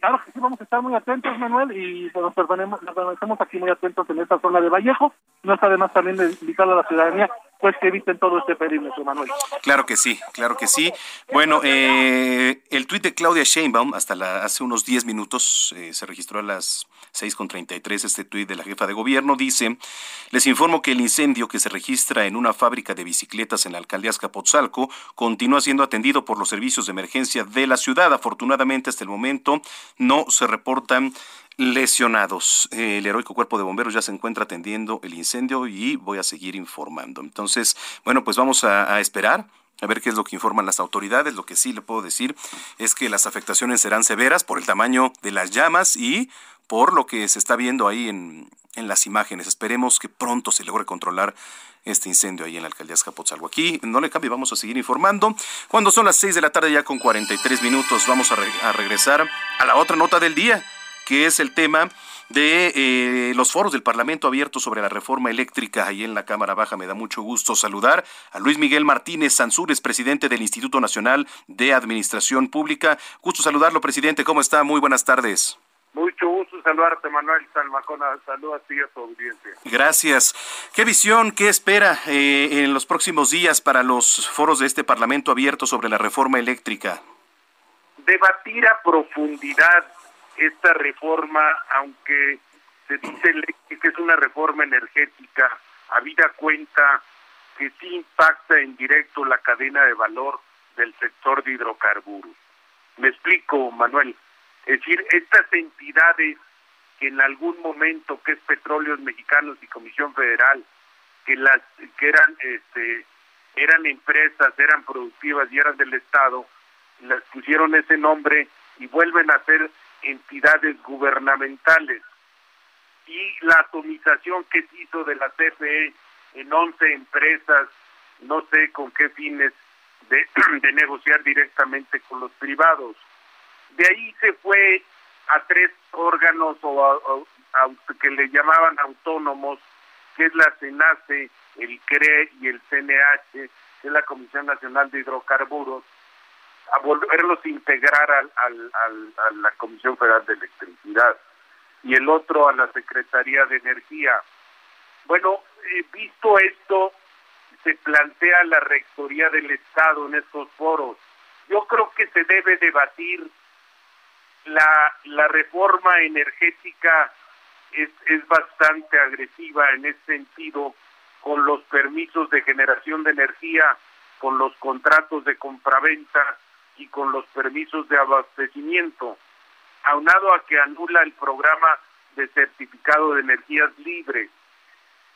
Claro que sí, vamos a estar muy atentos, Manuel, y nos permanecemos aquí muy atentos en esta zona de Vallejo. No está además también de invitar a la ciudadanía pues que eviten todo este perímetro, Manuel. Claro que sí, claro que sí. Bueno, eh, el tuit de Claudia Sheinbaum, hasta la, hace unos 10 minutos, eh, se registró a las 6.33 este tuit de la jefa de gobierno, dice, les informo que el incendio que se registra en una fábrica de bicicletas en la alcaldía Azcapotzalco continúa siendo atendido por los servicios de emergencia de la ciudad. Afortunadamente, hasta el momento no se reportan lesionados. El heroico cuerpo de bomberos ya se encuentra atendiendo el incendio y voy a seguir informando. Entonces, bueno, pues vamos a, esperar a ver qué es lo que informan las autoridades. Lo que sí le puedo decir es que las afectaciones serán severas por el tamaño de las llamas y por lo que se está viendo ahí en, en las imágenes. Esperemos que pronto se logre controlar este incendio ahí en la alcaldía Escapotzalco. Aquí no le cambie, vamos a seguir informando. Cuando son las 6 de la tarde ya con 43 minutos, vamos a regresar a la otra nota del día, que es el tema de eh, los foros del Parlamento abierto sobre la reforma eléctrica ahí en la Cámara Baja. Me da mucho gusto saludar a Luis Miguel Martínez Sansúrez, presidente del Instituto Nacional de Administración Pública. Gusto saludarlo, presidente. ¿Cómo está? Muy buenas tardes. Mucho gusto saludarte, Manuel Salmacona. Saludos a ti y a tu audiencia. Gracias. ¿Qué visión, qué espera eh, en los próximos días para los foros de este Parlamento abierto sobre la reforma eléctrica? Debatir a profundidad esta reforma, aunque se dice que es una reforma energética, habida cuenta que sí impacta en directo la cadena de valor del sector de hidrocarburos. Me explico, Manuel. Es decir, estas entidades que en algún momento, que es Petróleos Mexicanos y Comisión Federal, que las que eran este eran empresas, eran productivas y eran del Estado, les pusieron ese nombre y vuelven a ser entidades gubernamentales y la atomización que se hizo de la CFE en 11 empresas, no sé con qué fines de, de negociar directamente con los privados. De ahí se fue a tres órganos o, que le llamaban autónomos, que es la CENACE, el CRE y el CNH, que es la Comisión Nacional de Hidrocarburos, a volverlos a integrar al, al, a la Comisión Federal de Electricidad y el otro a la Secretaría de Energía. Bueno, eh, visto esto, se plantea la Rectoría del Estado en estos foros. Yo creo que se debe debatir la, la reforma energética es, es bastante agresiva en ese sentido con los permisos de generación de energía, con los contratos de compraventa y con los permisos de abastecimiento, aunado a que anula el programa de certificado de energías libres.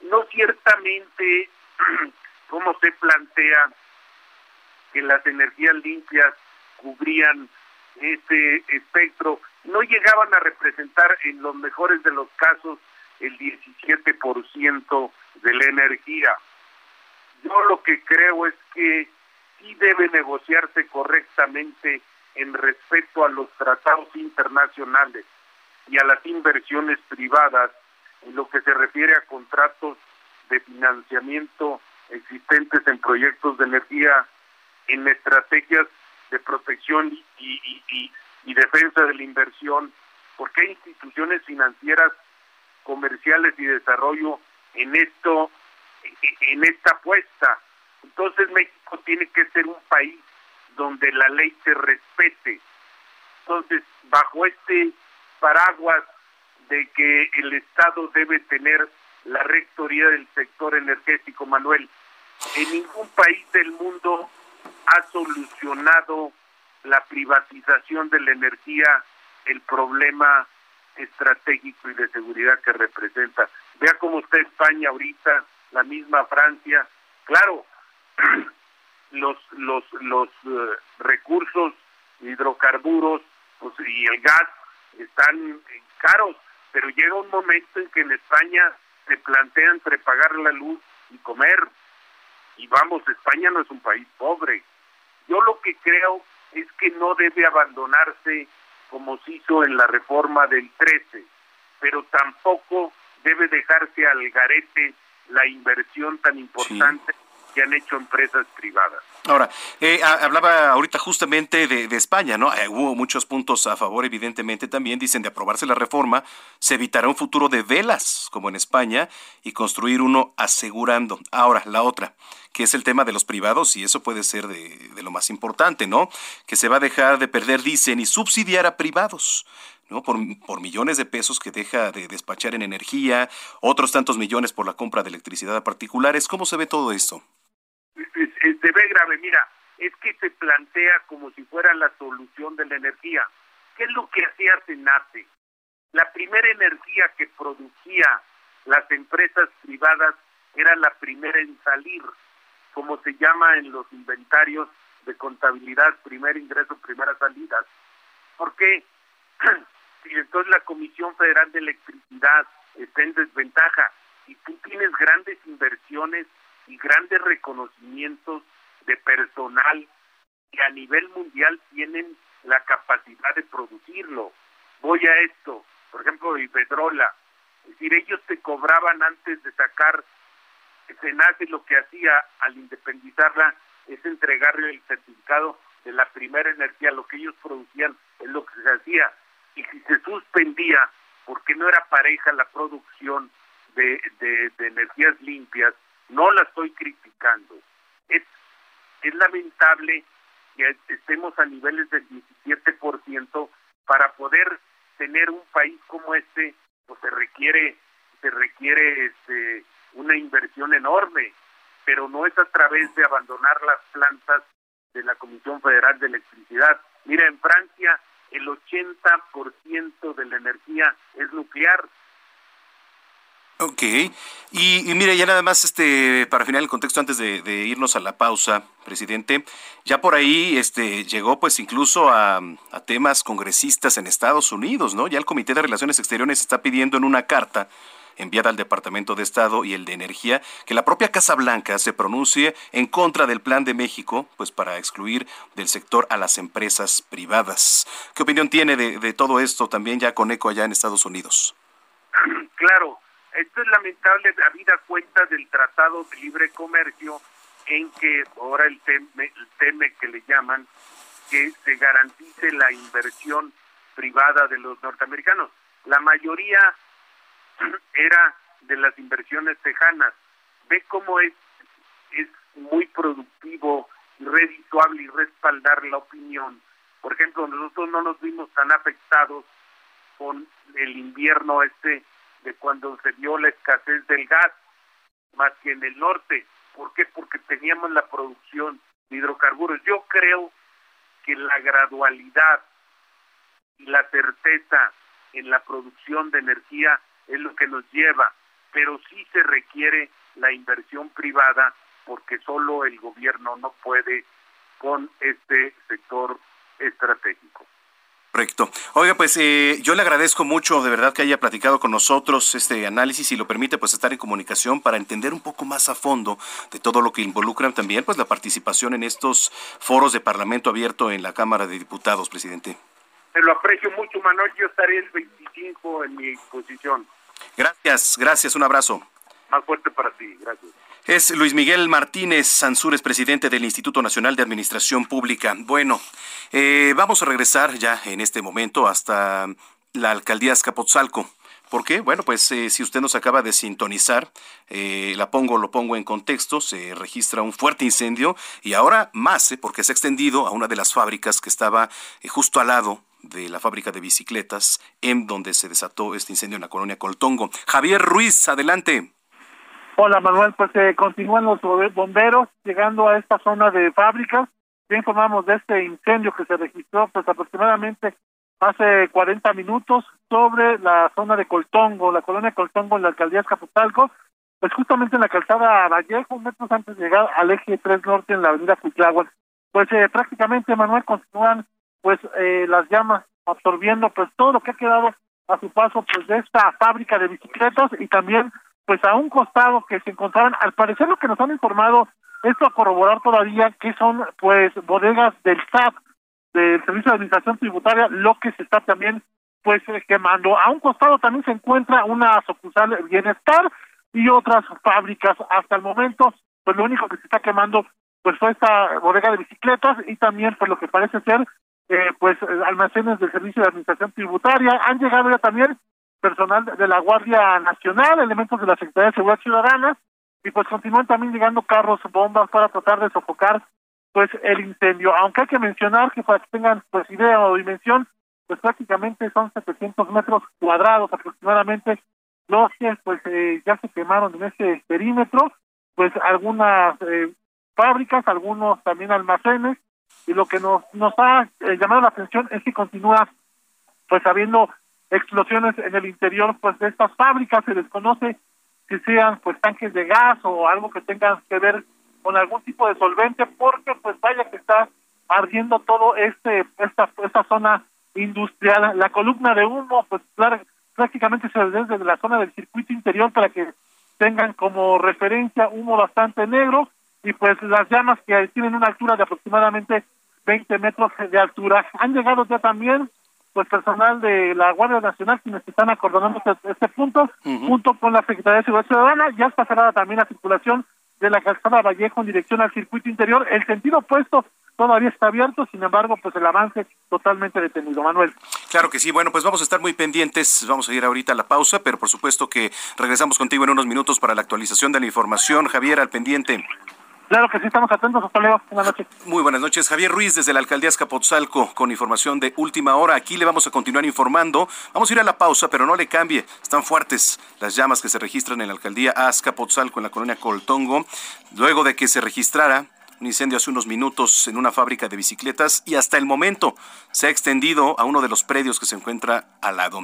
No ciertamente, como se plantea, que las energías limpias cubrían este espectro, no llegaban a representar en los mejores de los casos el 17% de la energía. Yo lo que creo es que sí debe negociarse correctamente en respeto a los tratados internacionales y a las inversiones privadas en lo que se refiere a contratos de financiamiento existentes en proyectos de energía, en estrategias de protección y, y, y defensa de la inversión, porque hay instituciones financieras, comerciales y desarrollo en esto, en esta apuesta entonces México tiene que ser un país donde la ley se respete. Entonces, bajo este paraguas de que el Estado debe tener la rectoría del sector energético, Manuel, en ningún país del mundo ha solucionado la privatización de la energía el problema estratégico y de seguridad que representa. Vea cómo está España ahorita, la misma Francia. Claro, los los los eh, recursos hidrocarburos pues, y el gas están caros, pero llega un momento en que en España se plantea entre pagar la luz y comer. Y vamos, España no es un país pobre. Yo lo que creo es que no debe abandonarse como se hizo en la reforma del 13, pero tampoco debe dejarse al garete la inversión tan importante que han hecho empresas privadas. Ahora, eh, hablaba ahorita justamente de, España, ¿no? Eh, hubo muchos puntos a favor, evidentemente también, dicen, de aprobarse la reforma, se evitará un futuro de velas, como en España, y construir uno asegurando. Ahora, la otra, que es el tema de los privados, y eso puede ser de, lo más importante, ¿no? Que se va a dejar de perder, dicen, y subsidiar a privados. ¿no? Por, millones de pesos que deja de despachar en energía, otros tantos millones por la compra de electricidad a particulares. ¿Cómo se ve todo esto? Mira, es que se plantea como si fuera la solución de la energía. ¿Qué es lo que hacía Senate? La primera energía que producía las empresas privadas era la primera en salir, como se llama en los inventarios de contabilidad, primer ingreso, primera salida. ¿Por qué? si entonces la Comisión Federal de Electricidad está en desventaja y tú tienes grandes inversiones y grandes reconocimientos de personal que a nivel mundial tienen la capacidad de producirlo. Voy a esto, por ejemplo, Iberdrola, es decir, ellos te cobraban antes de sacar nace lo que hacía al independizarla es entregarle el certificado de la primera energía, lo que ellos producían es lo que se hacía. Y si se suspendía, porque no era pareja la producción de, de, energías limpias, no la estoy criticando. Es, es lamentable que estemos a niveles del 17% para poder tener un país como este, pues se requiere, se requiere este, una inversión enorme, pero no es a través de abandonar las plantas de la Comisión Federal de Electricidad. Mira, en Francia el 80% de la energía es nuclear. Ok, y, mire, ya nada más este, para final el contexto antes de, irnos a la pausa, presidente, ya por ahí este, llegó pues incluso a temas congresistas en Estados Unidos, ¿no? Ya el Comité de Relaciones Exteriores está pidiendo en una carta enviada al Departamento de Estado y el de Energía, que la propia Casa Blanca se pronuncie en contra del Plan de México, pues para excluir del sector a las empresas privadas. ¿Qué opinión tiene de, todo esto también ya con eco allá en Estados Unidos? Esto es lamentable, habida cuenta del Tratado de Libre Comercio en que ahora el teme, el teme que le llaman, que se garantice la inversión privada de los norteamericanos. La mayoría era de las inversiones tejanas. Ve cómo es, es muy productivo redituable y respaldar la opinión. Por ejemplo, nosotros no nos vimos tan afectados con el invierno este de cuando se dio la escasez del gas, más que en el norte. ¿Por qué? Porque teníamos la producción de hidrocarburos. Yo creo que la gradualidad y la certeza en la producción de energía es lo que nos lleva, pero sí se requiere la inversión privada porque solo el gobierno no puede con este sector estratégico. Correcto. Oiga, pues eh, yo le agradezco mucho de verdad que haya platicado con nosotros este análisis y lo permite pues estar en comunicación para entender un poco más a fondo de todo lo que involucran también pues la participación en estos foros de Parlamento abierto en la Cámara de Diputados, presidente. Te lo aprecio mucho, Manuel. Yo estaré el 25 en mi posición. Gracias, gracias. Un abrazo. Más fuerte para ti. Gracias. Es Luis Miguel Martínez Sansúrez, presidente del Instituto Nacional de Administración Pública. Bueno, eh, vamos a regresar ya en este momento hasta la alcaldía Escapotzalco. ¿Por qué? Bueno, pues eh, si usted nos acaba de sintonizar, eh, la pongo, lo pongo en contexto, se registra un fuerte incendio y ahora más, porque se ha extendido a una de las fábricas que estaba justo al lado de la fábrica de bicicletas en donde se desató este incendio en la colonia Coltongo. Javier Ruiz, adelante. Hola Manuel, pues eh, continúan los bomberos llegando a esta zona de fábricas. Ya informamos de este incendio que se registró pues aproximadamente hace 40 minutos sobre la zona de Coltongo, la colonia Coltongo en la alcaldía Escapotalco, pues justamente en la calzada Vallejo, metros antes de llegar al eje 3 norte en la avenida Cuitláhuac. Pues eh, prácticamente, Manuel, continúan pues eh, las llamas absorbiendo pues todo lo que ha quedado a su paso pues de esta fábrica de bicicletas y también pues a un costado que se encontraban al parecer lo que nos han informado esto a corroborar todavía que son pues bodegas del SAT del Servicio de Administración Tributaria lo que se está también pues eh, quemando a un costado también se encuentra una sucursal Bienestar y otras fábricas hasta el momento pues lo único que se está quemando pues fue esta bodega de bicicletas y también pues lo que parece ser eh, pues almacenes del Servicio de Administración Tributaria. Han llegado ya también personal de la Guardia Nacional, elementos de la Secretaría de Seguridad Ciudadana, y pues continúan también llegando carros, bombas para tratar de sofocar pues el incendio. Aunque hay que mencionar que para que tengan pues idea o dimensión, pues prácticamente son 700 metros cuadrados aproximadamente los que pues eh, ya se quemaron en ese perímetro, pues algunas eh, fábricas, algunos también almacenes, y lo que nos, nos ha eh, llamado la atención es que continúa pues habiendo explosiones en el interior pues de estas fábricas se desconoce si sean pues tanques de gas o algo que tenga que ver con algún tipo de solvente porque pues vaya que está ardiendo todo este esta esta zona industrial la columna de humo pues prácticamente se desde la zona del circuito interior para que tengan como referencia humo bastante negro y pues las llamas que tienen una altura de aproximadamente 20 metros de altura. Han llegado ya también pues personal de la Guardia Nacional quienes están acordonando este, este punto, junto con la Secretaría de Seguridad Ciudadana, ya está cerrada también la circulación de la calzada Vallejo en dirección al circuito interior. El sentido opuesto todavía está abierto, sin embargo, pues el avance totalmente detenido. Manuel. Claro que sí, bueno, pues vamos a estar muy pendientes, vamos a ir ahorita a la pausa, pero por supuesto que regresamos contigo en unos minutos para la actualización de la información. Javier, al pendiente. Claro que sí, estamos atentos. Hasta luego. Buenas noches. Muy buenas noches. Javier Ruiz, desde la alcaldía Escapotzalco, con información de última hora. Aquí le vamos a continuar informando. Vamos a ir a la pausa, pero no le cambie. Están fuertes las llamas que se registran en la alcaldía Azcapotzalco, en la colonia Coltongo, luego de que se registrara un incendio hace unos minutos en una fábrica de bicicletas y hasta el momento se ha extendido a uno de los predios que se encuentra al lado.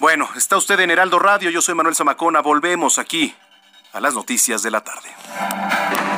Bueno, está usted en Heraldo Radio, yo soy Manuel Zamacona, volvemos aquí a las noticias de la tarde.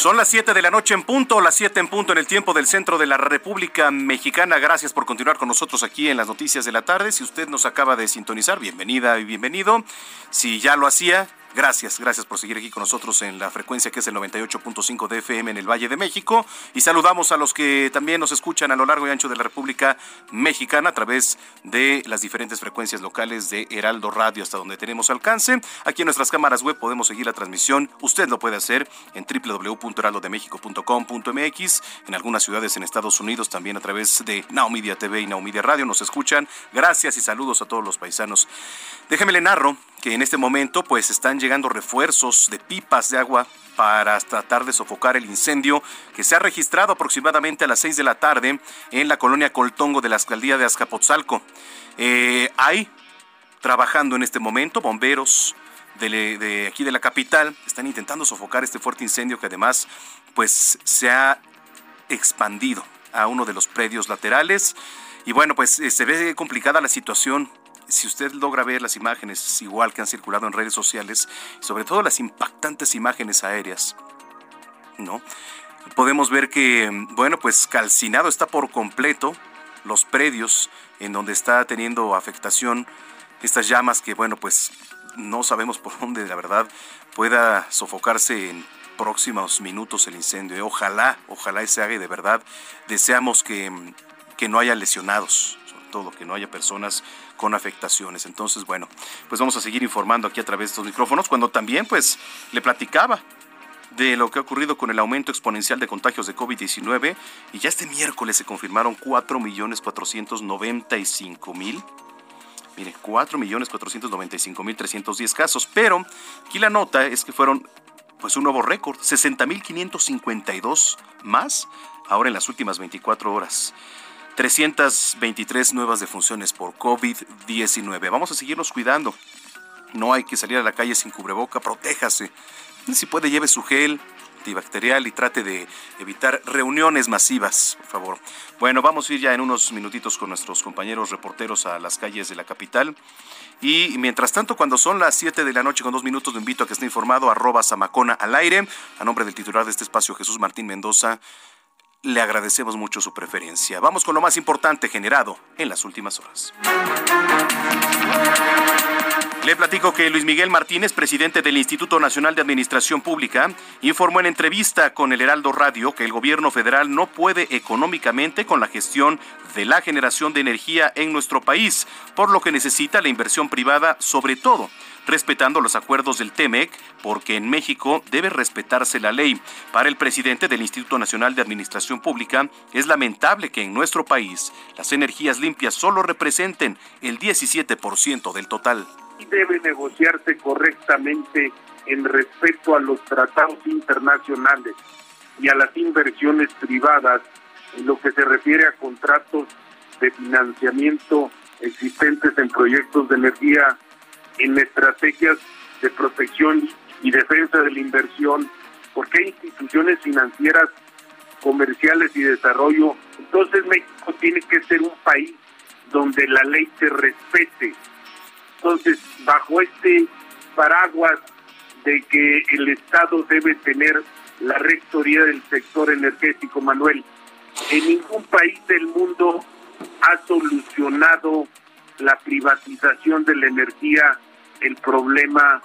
Son las 7 de la noche en punto, las 7 en punto en el tiempo del centro de la República Mexicana. Gracias por continuar con nosotros aquí en las noticias de la tarde. Si usted nos acaba de sintonizar, bienvenida y bienvenido. Si ya lo hacía, Gracias, gracias por seguir aquí con nosotros en la frecuencia que es el 98.5 de FM en el Valle de México. Y saludamos a los que también nos escuchan a lo largo y ancho de la República Mexicana a través de las diferentes frecuencias locales de Heraldo Radio hasta donde tenemos alcance. Aquí en nuestras cámaras web podemos seguir la transmisión. Usted lo puede hacer en www.heraldodemexico.com.mx. En algunas ciudades en Estados Unidos también a través de Now Media TV y Now Media Radio nos escuchan. Gracias y saludos a todos los paisanos. Déjeme le narro que en este momento pues están llegando refuerzos de pipas de agua para tratar de sofocar el incendio que se ha registrado aproximadamente a las 6 de la tarde en la colonia Coltongo de la alcaldía de Azcapotzalco. Eh, hay trabajando en este momento bomberos de, de, aquí de la capital, están intentando sofocar este fuerte incendio que además pues se ha expandido a uno de los predios laterales. Y bueno, pues eh, se ve complicada la situación si usted logra ver las imágenes igual que han circulado en redes sociales, sobre todo las impactantes imágenes aéreas, ¿no? Podemos ver que, bueno, pues calcinado está por completo los predios en donde está teniendo afectación estas llamas que, bueno, pues no sabemos por dónde, la verdad, pueda sofocarse en próximos minutos el incendio. Ojalá, ojalá se haga y de verdad deseamos que, que no haya lesionados, todo que no haya personas con afectaciones. Entonces, bueno, pues vamos a seguir informando aquí a través de estos micrófonos, cuando también pues le platicaba de lo que ha ocurrido con el aumento exponencial de contagios de COVID-19 y ya este miércoles se confirmaron 4.495.000 Mire, 4.495.310 casos, pero aquí la nota es que fueron pues un nuevo récord, 60.552 más ahora en las últimas 24 horas. 323 nuevas defunciones por COVID-19. Vamos a seguirnos cuidando. No hay que salir a la calle sin cubreboca, protéjase. Si puede, lleve su gel antibacterial y trate de evitar reuniones masivas, por favor. Bueno, vamos a ir ya en unos minutitos con nuestros compañeros reporteros a las calles de la capital. Y mientras tanto, cuando son las 7 de la noche con dos minutos, lo invito a que esté informado, arroba Samacona al aire, a nombre del titular de este espacio, Jesús Martín Mendoza le agradecemos mucho su preferencia. Vamos con lo más importante generado en las últimas horas. Le platico que Luis Miguel Martínez, presidente del Instituto Nacional de Administración Pública, informó en entrevista con el Heraldo Radio que el gobierno federal no puede económicamente con la gestión de la generación de energía en nuestro país, por lo que necesita la inversión privada, sobre todo respetando los acuerdos del TEMEC, porque en México debe respetarse la ley. Para el presidente del Instituto Nacional de Administración Pública, es lamentable que en nuestro país las energías limpias solo representen el 17% del total. Debe negociarse correctamente en respeto a los tratados internacionales y a las inversiones privadas en lo que se refiere a contratos de financiamiento existentes en proyectos de energía, en estrategias de protección y defensa de la inversión, porque hay instituciones financieras, comerciales y desarrollo. Entonces México tiene que ser un país donde la ley se respete. Entonces, bajo este paraguas de que el Estado debe tener la rectoría del sector energético, Manuel, en ningún país del mundo ha solucionado la privatización de la energía el problema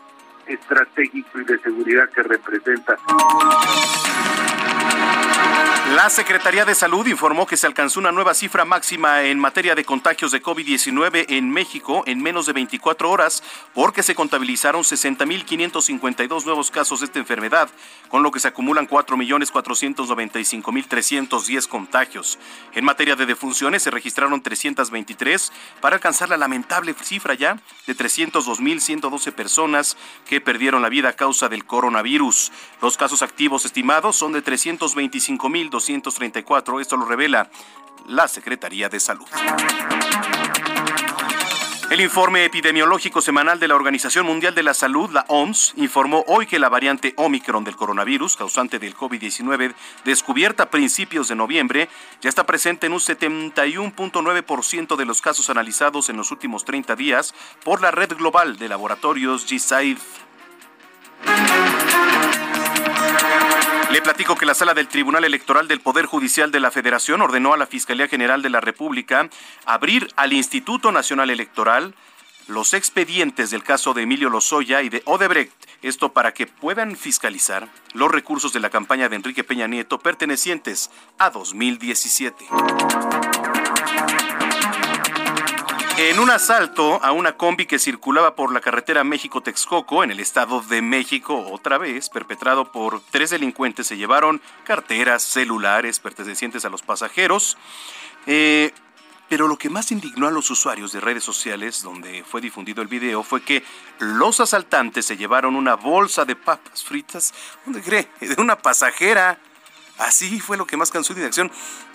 estratégico y de seguridad que representa. La Secretaría de Salud informó que se alcanzó una nueva cifra máxima en materia de contagios de COVID-19 en México en menos de 24 horas, porque se contabilizaron 60.552 nuevos casos de esta enfermedad, con lo que se acumulan 4.495.310 contagios. En materia de defunciones se registraron 323 para alcanzar la lamentable cifra ya de 302.112 personas que perdieron la vida a causa del coronavirus. Los casos activos estimados son de 325.000 234. Esto lo revela la Secretaría de Salud. El informe epidemiológico semanal de la Organización Mundial de la Salud, la OMS, informó hoy que la variante Omicron del coronavirus, causante del COVID-19, descubierta a principios de noviembre, ya está presente en un 71.9% de los casos analizados en los últimos 30 días por la red global de laboratorios GSAID. Le platico que la sala del Tribunal Electoral del Poder Judicial de la Federación ordenó a la Fiscalía General de la República abrir al Instituto Nacional Electoral los expedientes del caso de Emilio Lozoya y de Odebrecht, esto para que puedan fiscalizar los recursos de la campaña de Enrique Peña Nieto pertenecientes a 2017. En un asalto a una combi que circulaba por la carretera México-Texcoco en el Estado de México, otra vez, perpetrado por tres delincuentes, se llevaron carteras, celulares pertenecientes a los pasajeros. Eh, pero lo que más indignó a los usuarios de redes sociales donde fue difundido el video fue que los asaltantes se llevaron una bolsa de papas fritas, ¿dónde cree? De una pasajera. Así fue lo que más causó indignación.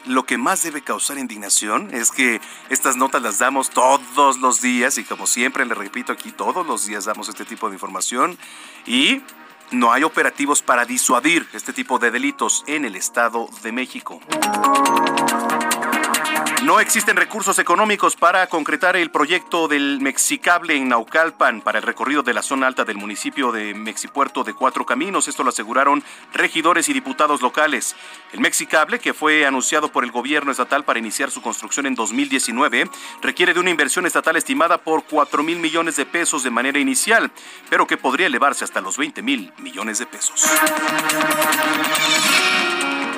Lo que más debe causar indignación es que estas notas las damos todos los días y como siempre le repito aquí, todos los días damos este tipo de información y no hay operativos para disuadir este tipo de delitos en el Estado de México. No existen recursos económicos para concretar el proyecto del Mexicable en Naucalpan para el recorrido de la zona alta del municipio de Mexipuerto de Cuatro Caminos. Esto lo aseguraron regidores y diputados locales. El Mexicable, que fue anunciado por el gobierno estatal para iniciar su construcción en 2019, requiere de una inversión estatal estimada por 4 mil millones de pesos de manera inicial, pero que podría elevarse hasta los 20 mil millones de pesos.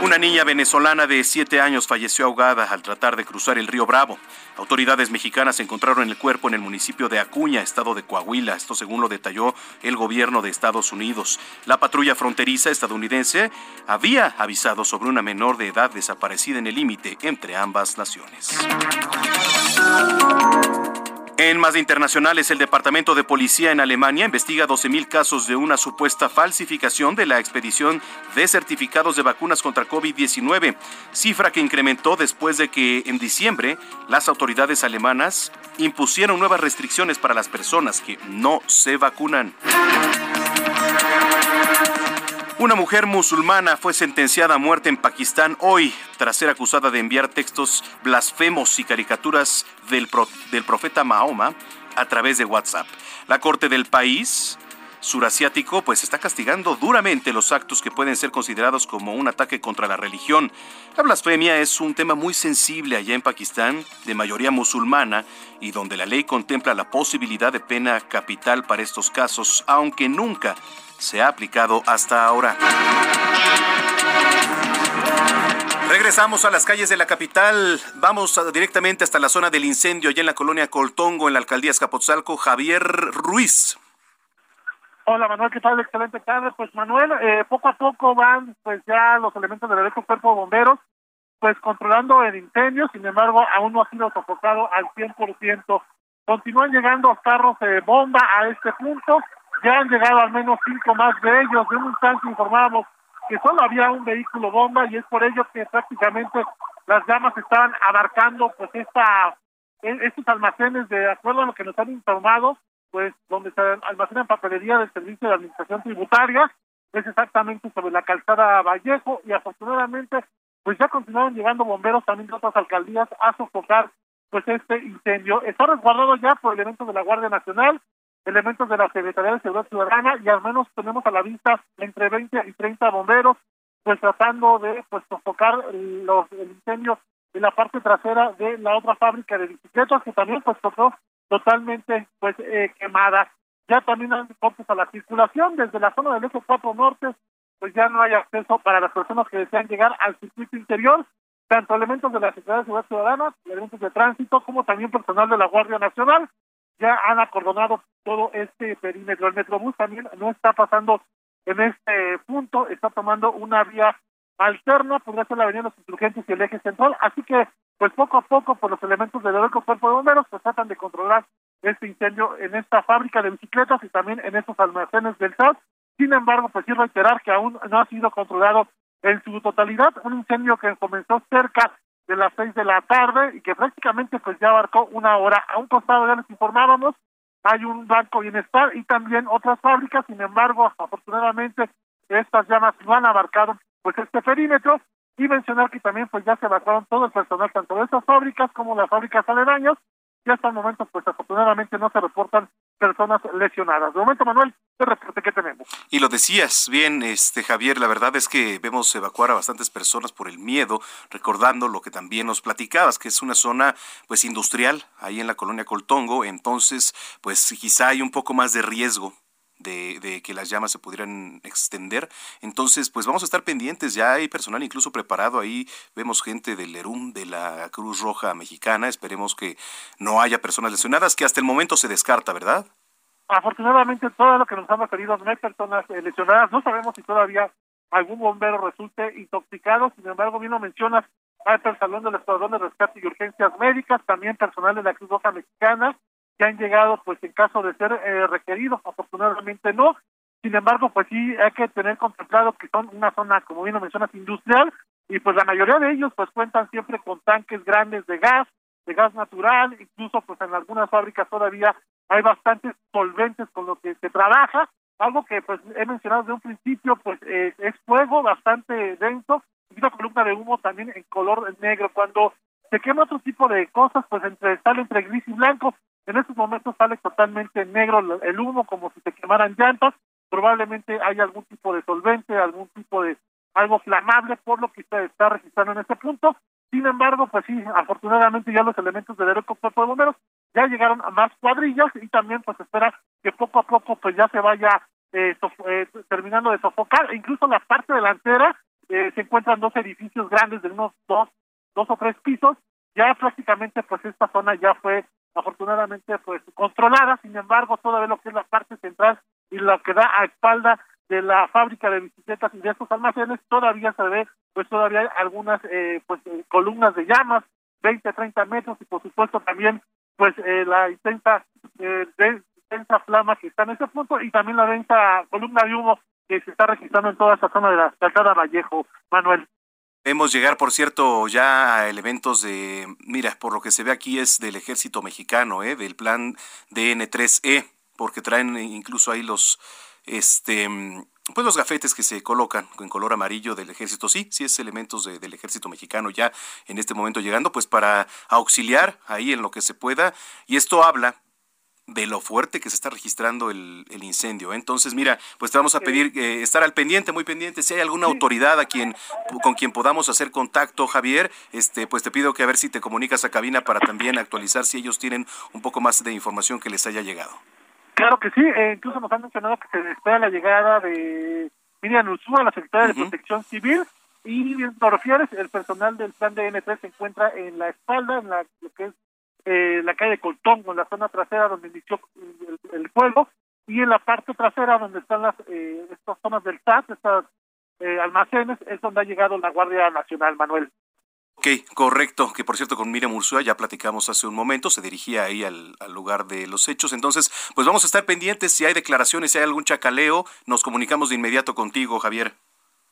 Una niña venezolana de 7 años falleció ahogada al tratar de cruzar el río Bravo. Autoridades mexicanas encontraron el cuerpo en el municipio de Acuña, estado de Coahuila. Esto según lo detalló el gobierno de Estados Unidos. La patrulla fronteriza estadounidense había avisado sobre una menor de edad desaparecida en el límite entre ambas naciones. En más de internacionales, el Departamento de Policía en Alemania investiga 12.000 casos de una supuesta falsificación de la expedición de certificados de vacunas contra COVID-19, cifra que incrementó después de que en diciembre las autoridades alemanas impusieron nuevas restricciones para las personas que no se vacunan. Una mujer musulmana fue sentenciada a muerte en Pakistán hoy tras ser acusada de enviar textos blasfemos y caricaturas del, profeta Mahoma a través de WhatsApp. La corte del país surasiático pues está castigando duramente los actos que pueden ser considerados como un ataque contra la religión. La blasfemia es un tema muy sensible allá en Pakistán, de mayoría musulmana, y donde la ley contempla la posibilidad de pena capital para estos casos, aunque nunca se ha aplicado hasta ahora. Regresamos a las calles de la capital. Vamos directamente hasta la zona del incendio allá en la colonia Coltongo, en la alcaldía Escapotzalco. Javier Ruiz. Hola Manuel, ¿qué tal? Excelente tarde. Pues Manuel, eh, poco a poco van pues ya los elementos del Eco Cuerpo de Bomberos pues controlando el incendio, sin embargo aún no ha sido sofocado al 100%. Continúan llegando carros de bomba a este punto, ya han llegado al menos cinco más de ellos. De un instante informábamos que solo había un vehículo bomba y es por ello que prácticamente las llamas estaban abarcando pues esta estos almacenes de acuerdo a lo que nos han informado pues donde se almacenan papelería del Servicio de Administración Tributaria, es exactamente sobre la calzada Vallejo y afortunadamente pues ya continuaron llegando bomberos también de otras alcaldías a sofocar pues este incendio. Está resguardado ya por elementos de la Guardia Nacional, elementos de la Secretaría de Seguridad Ciudadana y al menos tenemos a la vista entre 20 y 30 bomberos pues tratando de pues sofocar los, el incendio en la parte trasera de la otra fábrica de bicicletas que también pues tocó totalmente pues eh, quemada. Ya también hay cortes a la circulación desde la zona del eje 4 norte, pues ya no hay acceso para las personas que desean llegar al circuito interior, tanto elementos de la Secretaría de Seguridad Ciudadana, elementos de tránsito, como también personal de la Guardia Nacional, ya han acordonado todo este perímetro. El Metrobús también no está pasando en este punto, está tomando una vía alterna, podría ser la avenida de los insurgentes y el eje central, así que pues poco a poco por los elementos del Heroico Cuerpo de Bomberos pues tratan de controlar este incendio en esta fábrica de bicicletas y también en estos almacenes del SAT. Sin embargo, pues sí reiterar que aún no ha sido controlado en su totalidad, un incendio que comenzó cerca de las seis de la tarde y que prácticamente pues ya abarcó una hora. A un costado ya les informábamos, hay un banco bienestar y también otras fábricas, sin embargo, afortunadamente estas llamas no han abarcado pues este perímetro y mencionar que también pues ya se evacuaron todo el personal tanto de estas fábricas como las fábricas aledañas y hasta el momento pues afortunadamente no se reportan personas lesionadas. De momento, Manuel, el reporte que tenemos. Y lo decías bien, este Javier, la verdad es que vemos evacuar a bastantes personas por el miedo, recordando lo que también nos platicabas, que es una zona pues industrial ahí en la colonia Coltongo, entonces pues quizá hay un poco más de riesgo de, que las llamas se pudieran extender. Entonces, pues vamos a estar pendientes. Ya hay personal incluso preparado ahí. Vemos gente del ERUM, de la Cruz Roja Mexicana. Esperemos que no haya personas lesionadas, que hasta el momento se descarta, ¿verdad? Afortunadamente, todo lo que nos han referido no hay personas eh, lesionadas. No sabemos si todavía algún bombero resulte intoxicado. Sin embargo, bien lo mencionas, hay personal del Escuadrón de Rescate y Urgencias Médicas, también personal de la Cruz Roja Mexicana, que han llegado pues en caso de ser eh, requeridos, afortunadamente no. Sin embargo, pues sí hay que tener contemplado que son una zona, como bien lo mencionas, industrial, y pues la mayoría de ellos pues cuentan siempre con tanques grandes de gas, de gas natural, incluso pues en algunas fábricas todavía hay bastantes solventes con los que se trabaja, algo que pues he mencionado desde un principio, pues eh, es fuego bastante denso, y una columna de humo también en color negro. Cuando se quema otro tipo de cosas, pues entre sale entre gris y blanco, en estos momentos sale totalmente negro el humo, como si se quemaran llantas. Probablemente hay algún tipo de solvente, algún tipo de algo flamable, por lo que se está registrando en este punto. Sin embargo, pues sí, afortunadamente ya los elementos del aeropuerto de bomberos ya llegaron a más cuadrillas y también pues espera que poco a poco pues ya se vaya eh, eh, terminando de sofocar. E incluso la parte delantera eh, se encuentran dos edificios grandes de unos dos, dos o tres pisos. Ya prácticamente pues esta zona ya fue afortunadamente pues controlada, sin embargo todavía lo que es la parte central y lo que da a espalda de la fábrica de bicicletas y de estos almacenes todavía se ve pues todavía hay algunas eh, pues eh, columnas de llamas 20 30 metros y por supuesto también pues eh, la intensa eh, densa flama que está en ese punto y también la densa columna de humo que se está registrando en toda esa zona de la calzada Vallejo Manuel Vemos llegar, por cierto, ya a elementos de, mira, por lo que se ve aquí es del ejército mexicano, ¿eh? del plan DN3E, porque traen incluso ahí los, este, pues los gafetes que se colocan en color amarillo del ejército, sí, sí es elementos del ejército mexicano ya en este momento llegando, pues para auxiliar ahí en lo que se pueda, y esto habla de lo fuerte que se está registrando el, incendio. Entonces, mira, pues te vamos a pedir eh, estar al pendiente, muy pendiente. Si hay alguna autoridad a quien, con quien podamos hacer contacto, Javier, este, pues te pido que a ver si te comunicas a cabina para también actualizar si ellos tienen un poco más de información que les haya llegado. Claro que sí, eh, incluso nos han mencionado que se espera la llegada de Miriam Ursúa, la secretaria de Protección Civil, y lo refieres, el personal del plan de N3 se encuentra en la espalda, en la, lo que es eh, la calle de Coltón, en la zona trasera donde inició el, fuego, y en la parte trasera donde están las eh, estas zonas del SAT, estas eh, almacenes, es donde ha llegado la Guardia Nacional, Manuel. Ok, correcto, que por cierto con Miriam Ursúa ya platicamos hace un momento, se dirigía ahí al, lugar de los hechos, entonces pues vamos a estar pendientes, si hay declaraciones, si hay algún chacaleo, nos comunicamos de inmediato contigo, Javier.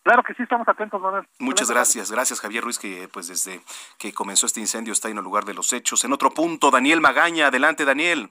Claro que sí, estamos atentos, Manuel. Muchas gracias, gracias Javier Ruiz, que pues desde que comenzó este incendio está en el lugar de los hechos. En otro punto, Daniel Magaña, adelante Daniel.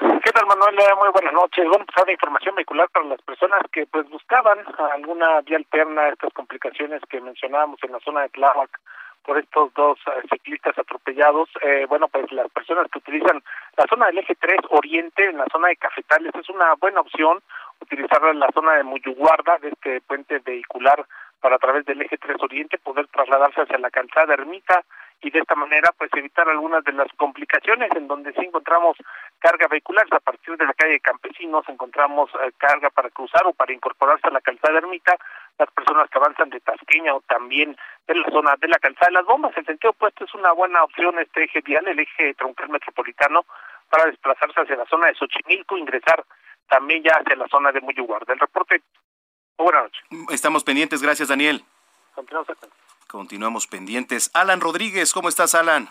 ¿Qué tal, Manuel? Muy buenas noches. Bueno, pues de información vehicular para las personas que pues buscaban alguna vía alterna a estas complicaciones que mencionábamos en la zona de Tláhuac por estos dos eh, ciclistas atropellados. Eh, bueno, pues las personas que utilizan la zona del eje 3 Oriente, en la zona de Cafetales, es una buena opción utilizarla en la zona de Muyuguarda, de este puente vehicular para a través del eje 3 Oriente poder trasladarse hacia la calzada Ermita y de esta manera pues evitar algunas de las complicaciones en donde sí encontramos carga vehicular. A partir de la calle Campesinos encontramos eh, carga para cruzar o para incorporarse a la calzada Ermita. Las personas que avanzan de Tasqueña o también de la zona de la calzada de las bombas. El sentido opuesto es una buena opción este eje vial el eje troncal metropolitano para desplazarse hacia la zona de Xochimilco ingresar también ya hacia la zona de Muyuguarda el reporte. Buenas noches. Estamos pendientes. Gracias Daniel. Continuamos Continuamos pendientes. Alan Rodríguez, ¿cómo estás, Alan?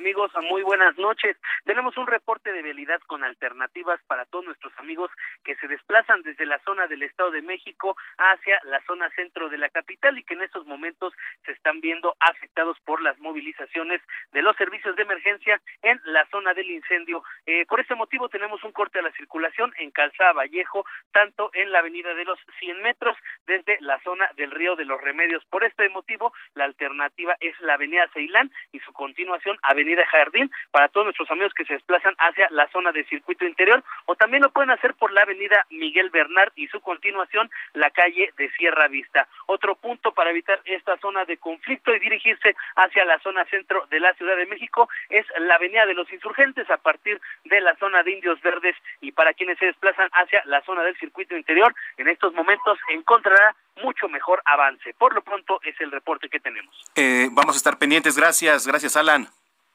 Amigos, muy buenas noches. Tenemos un reporte de vialidad con alternativas para todos nuestros amigos que se desplazan desde la zona del Estado de México hacia la zona centro de la capital y que en estos momentos se están viendo afectados por las movilizaciones de los servicios de emergencia en la zona del incendio. Eh, por este motivo tenemos un corte a la circulación en Calzada Vallejo, tanto en la avenida de los 100 metros desde la zona del Río de los Remedios. Por este motivo, la alternativa es la avenida Ceilán y su continuación avenida Avenida Jardín para todos nuestros amigos que se desplazan hacia la zona de circuito interior o también lo pueden hacer por la Avenida Miguel Bernard y su continuación la calle de Sierra Vista. Otro punto para evitar esta zona de conflicto y dirigirse hacia la zona centro de la Ciudad de México es la Avenida de los Insurgentes a partir de la zona de Indios Verdes y para quienes se desplazan hacia la zona del circuito interior en estos momentos encontrará mucho mejor avance. Por lo pronto es el reporte que tenemos. Eh, vamos a estar pendientes. Gracias, gracias Alan.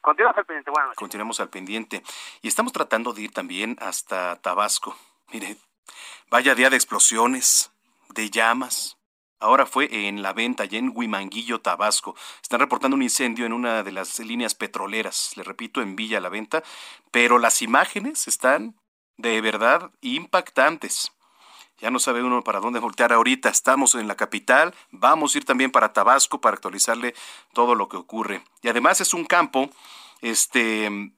Continuamos al pendiente. Continuamos al pendiente. Y estamos tratando de ir también hasta Tabasco. Mire, vaya día de explosiones, de llamas. Ahora fue en la venta, ya en Huimanguillo, Tabasco. Están reportando un incendio en una de las líneas petroleras, le repito, en Villa La Venta, pero las imágenes están de verdad impactantes. Ya no sabe uno para dónde voltear ahorita. Estamos en la capital, vamos a ir también para Tabasco para actualizarle todo lo que ocurre. Y además es un campo, este,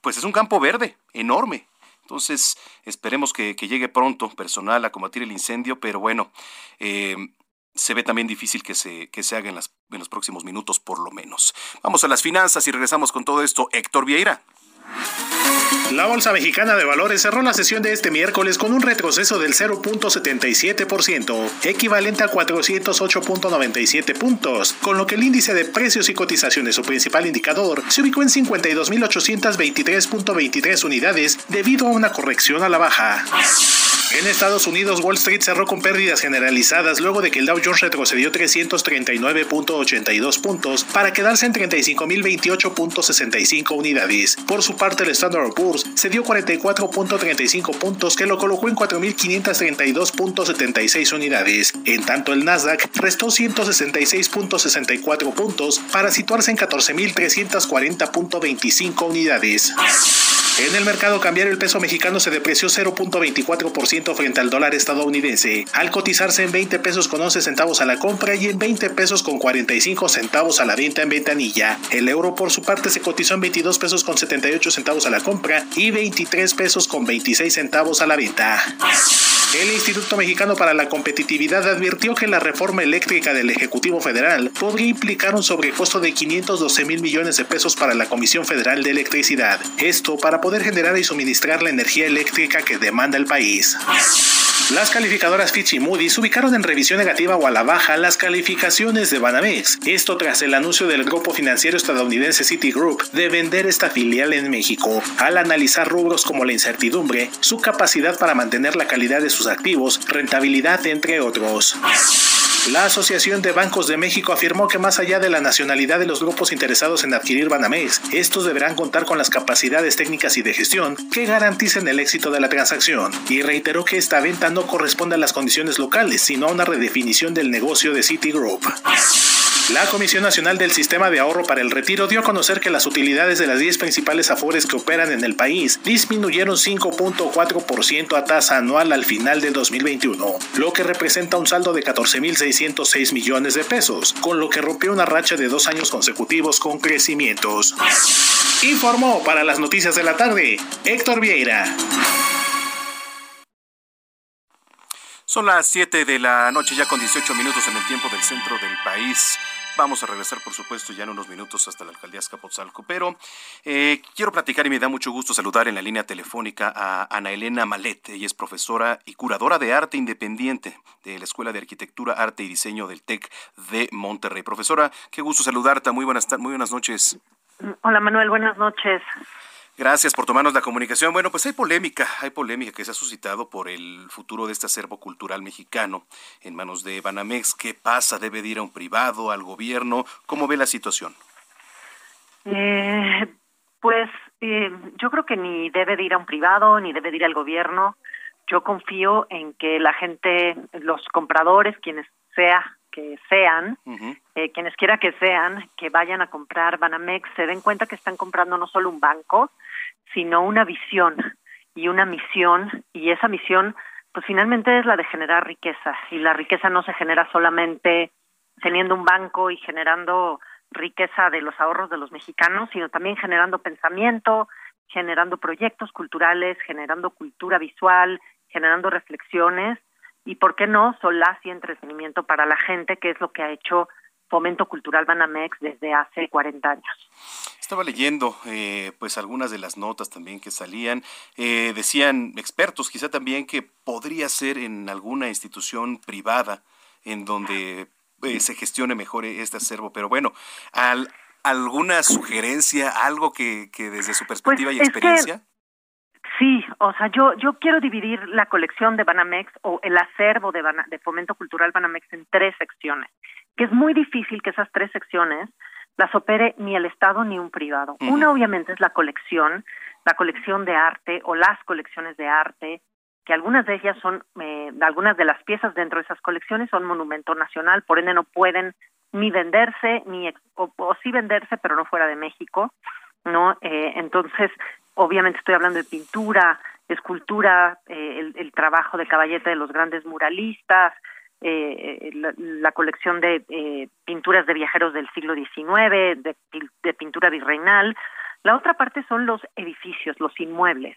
pues es un campo verde, enorme. Entonces, esperemos que, llegue pronto personal a combatir el incendio, pero bueno, eh, se ve también difícil que se, que se haga en, las, en los próximos minutos, por lo menos. Vamos a las finanzas y regresamos con todo esto. Héctor Vieira. La Bolsa Mexicana de Valores cerró la sesión de este miércoles con un retroceso del 0.77%, equivalente a 408.97 puntos, con lo que el índice de precios y cotizaciones, su principal indicador, se ubicó en 52.823.23 unidades debido a una corrección a la baja. En Estados Unidos, Wall Street cerró con pérdidas generalizadas luego de que el Dow Jones retrocedió 339.82 puntos para quedarse en 35.028.65 unidades. Por su parte, el Standard Poor's se dio 44.35 puntos que lo colocó en 4.532.76 unidades. En tanto, el Nasdaq restó 166.64 puntos para situarse en 14.340.25 unidades. En el mercado cambiario el peso mexicano se depreció 0.24% frente al dólar estadounidense, al cotizarse en 20 pesos con 11 centavos a la compra y en 20 pesos con 45 centavos a la venta en ventanilla. El euro por su parte se cotizó en 22 pesos con 78 centavos a la compra y 23 pesos con 26 centavos a la venta. El Instituto Mexicano para la Competitividad advirtió que la reforma eléctrica del Ejecutivo Federal podría implicar un sobrecosto de 512 mil millones de pesos para la Comisión Federal de Electricidad. Esto para poder generar y suministrar la energía eléctrica que demanda el país. Las calificadoras Fitch y Moody's ubicaron en revisión negativa o a la baja las calificaciones de Banamex. Esto tras el anuncio del grupo financiero estadounidense Citigroup de vender esta filial en México, al analizar rubros como la incertidumbre, su capacidad para mantener la calidad de sus activos, rentabilidad, entre otros. La Asociación de Bancos de México afirmó que más allá de la nacionalidad de los grupos interesados en adquirir Banamex, estos deberán contar con las capacidades técnicas y de gestión que garanticen el éxito de la transacción, y reiteró que esta venta no corresponde a las condiciones locales, sino a una redefinición del negocio de Citigroup. La Comisión Nacional del Sistema de Ahorro para el Retiro dio a conocer que las utilidades de las 10 principales afores que operan en el país disminuyeron 5.4% a tasa anual al final del 2021, lo que representa un saldo de 14.606 millones de pesos, con lo que rompió una racha de dos años consecutivos con crecimientos. Informó para las noticias de la tarde Héctor Vieira. Son las 7 de la noche, ya con 18 minutos en el tiempo del centro del país. Vamos a regresar, por supuesto, ya en unos minutos hasta la alcaldía Azcapotzalco, pero eh, quiero platicar y me da mucho gusto saludar en la línea telefónica a Ana Elena Malet. Ella es profesora y curadora de arte independiente de la Escuela de Arquitectura, Arte y Diseño del TEC de Monterrey. Profesora, qué gusto saludarte. Muy buenas, muy buenas noches. Hola Manuel, buenas noches. Gracias por tomarnos la comunicación. Bueno, pues hay polémica, hay polémica que se ha suscitado por el futuro de este acervo cultural mexicano en manos de Banamex. ¿Qué pasa? ¿Debe de ir a un privado, al gobierno? ¿Cómo ve la situación? Eh, pues eh, yo creo que ni debe de ir a un privado, ni debe de ir al gobierno. Yo confío en que la gente, los compradores, quienes sea que sean, eh, quienes quiera que sean, que vayan a comprar Banamex, se den cuenta que están comprando no solo un banco, sino una visión y una misión, y esa misión, pues finalmente es la de generar riqueza, y la riqueza no se genera solamente teniendo un banco y generando riqueza de los ahorros de los mexicanos, sino también generando pensamiento, generando proyectos culturales, generando cultura visual, generando reflexiones y, ¿por qué no?, solaz y entretenimiento para la gente, que es lo que ha hecho Fomento Cultural Banamex desde hace 40 años. Estaba leyendo eh, pues algunas de las notas también que salían. Eh, decían expertos quizá también que podría ser en alguna institución privada en donde eh, se gestione mejor este acervo. Pero bueno, al, ¿alguna sugerencia, algo que, que desde su pues perspectiva y experiencia? Sí, o sea, yo yo quiero dividir la colección de Banamex o el acervo de, de Fomento Cultural Banamex en tres secciones, que es muy difícil que esas tres secciones las opere ni el Estado ni un privado. Una obviamente es la colección, la colección de arte o las colecciones de arte, que algunas de ellas son, eh, algunas de las piezas dentro de esas colecciones son monumento nacional, por ende no pueden ni venderse, ni o, sí venderse, pero no fuera de México, ¿no? Eh, entonces, obviamente estoy hablando de pintura, escultura, eh, el, trabajo de caballete de los grandes muralistas, eh, la, colección de eh, pinturas de viajeros del siglo XIX, de, de, pintura virreinal. La otra parte son los edificios, los inmuebles,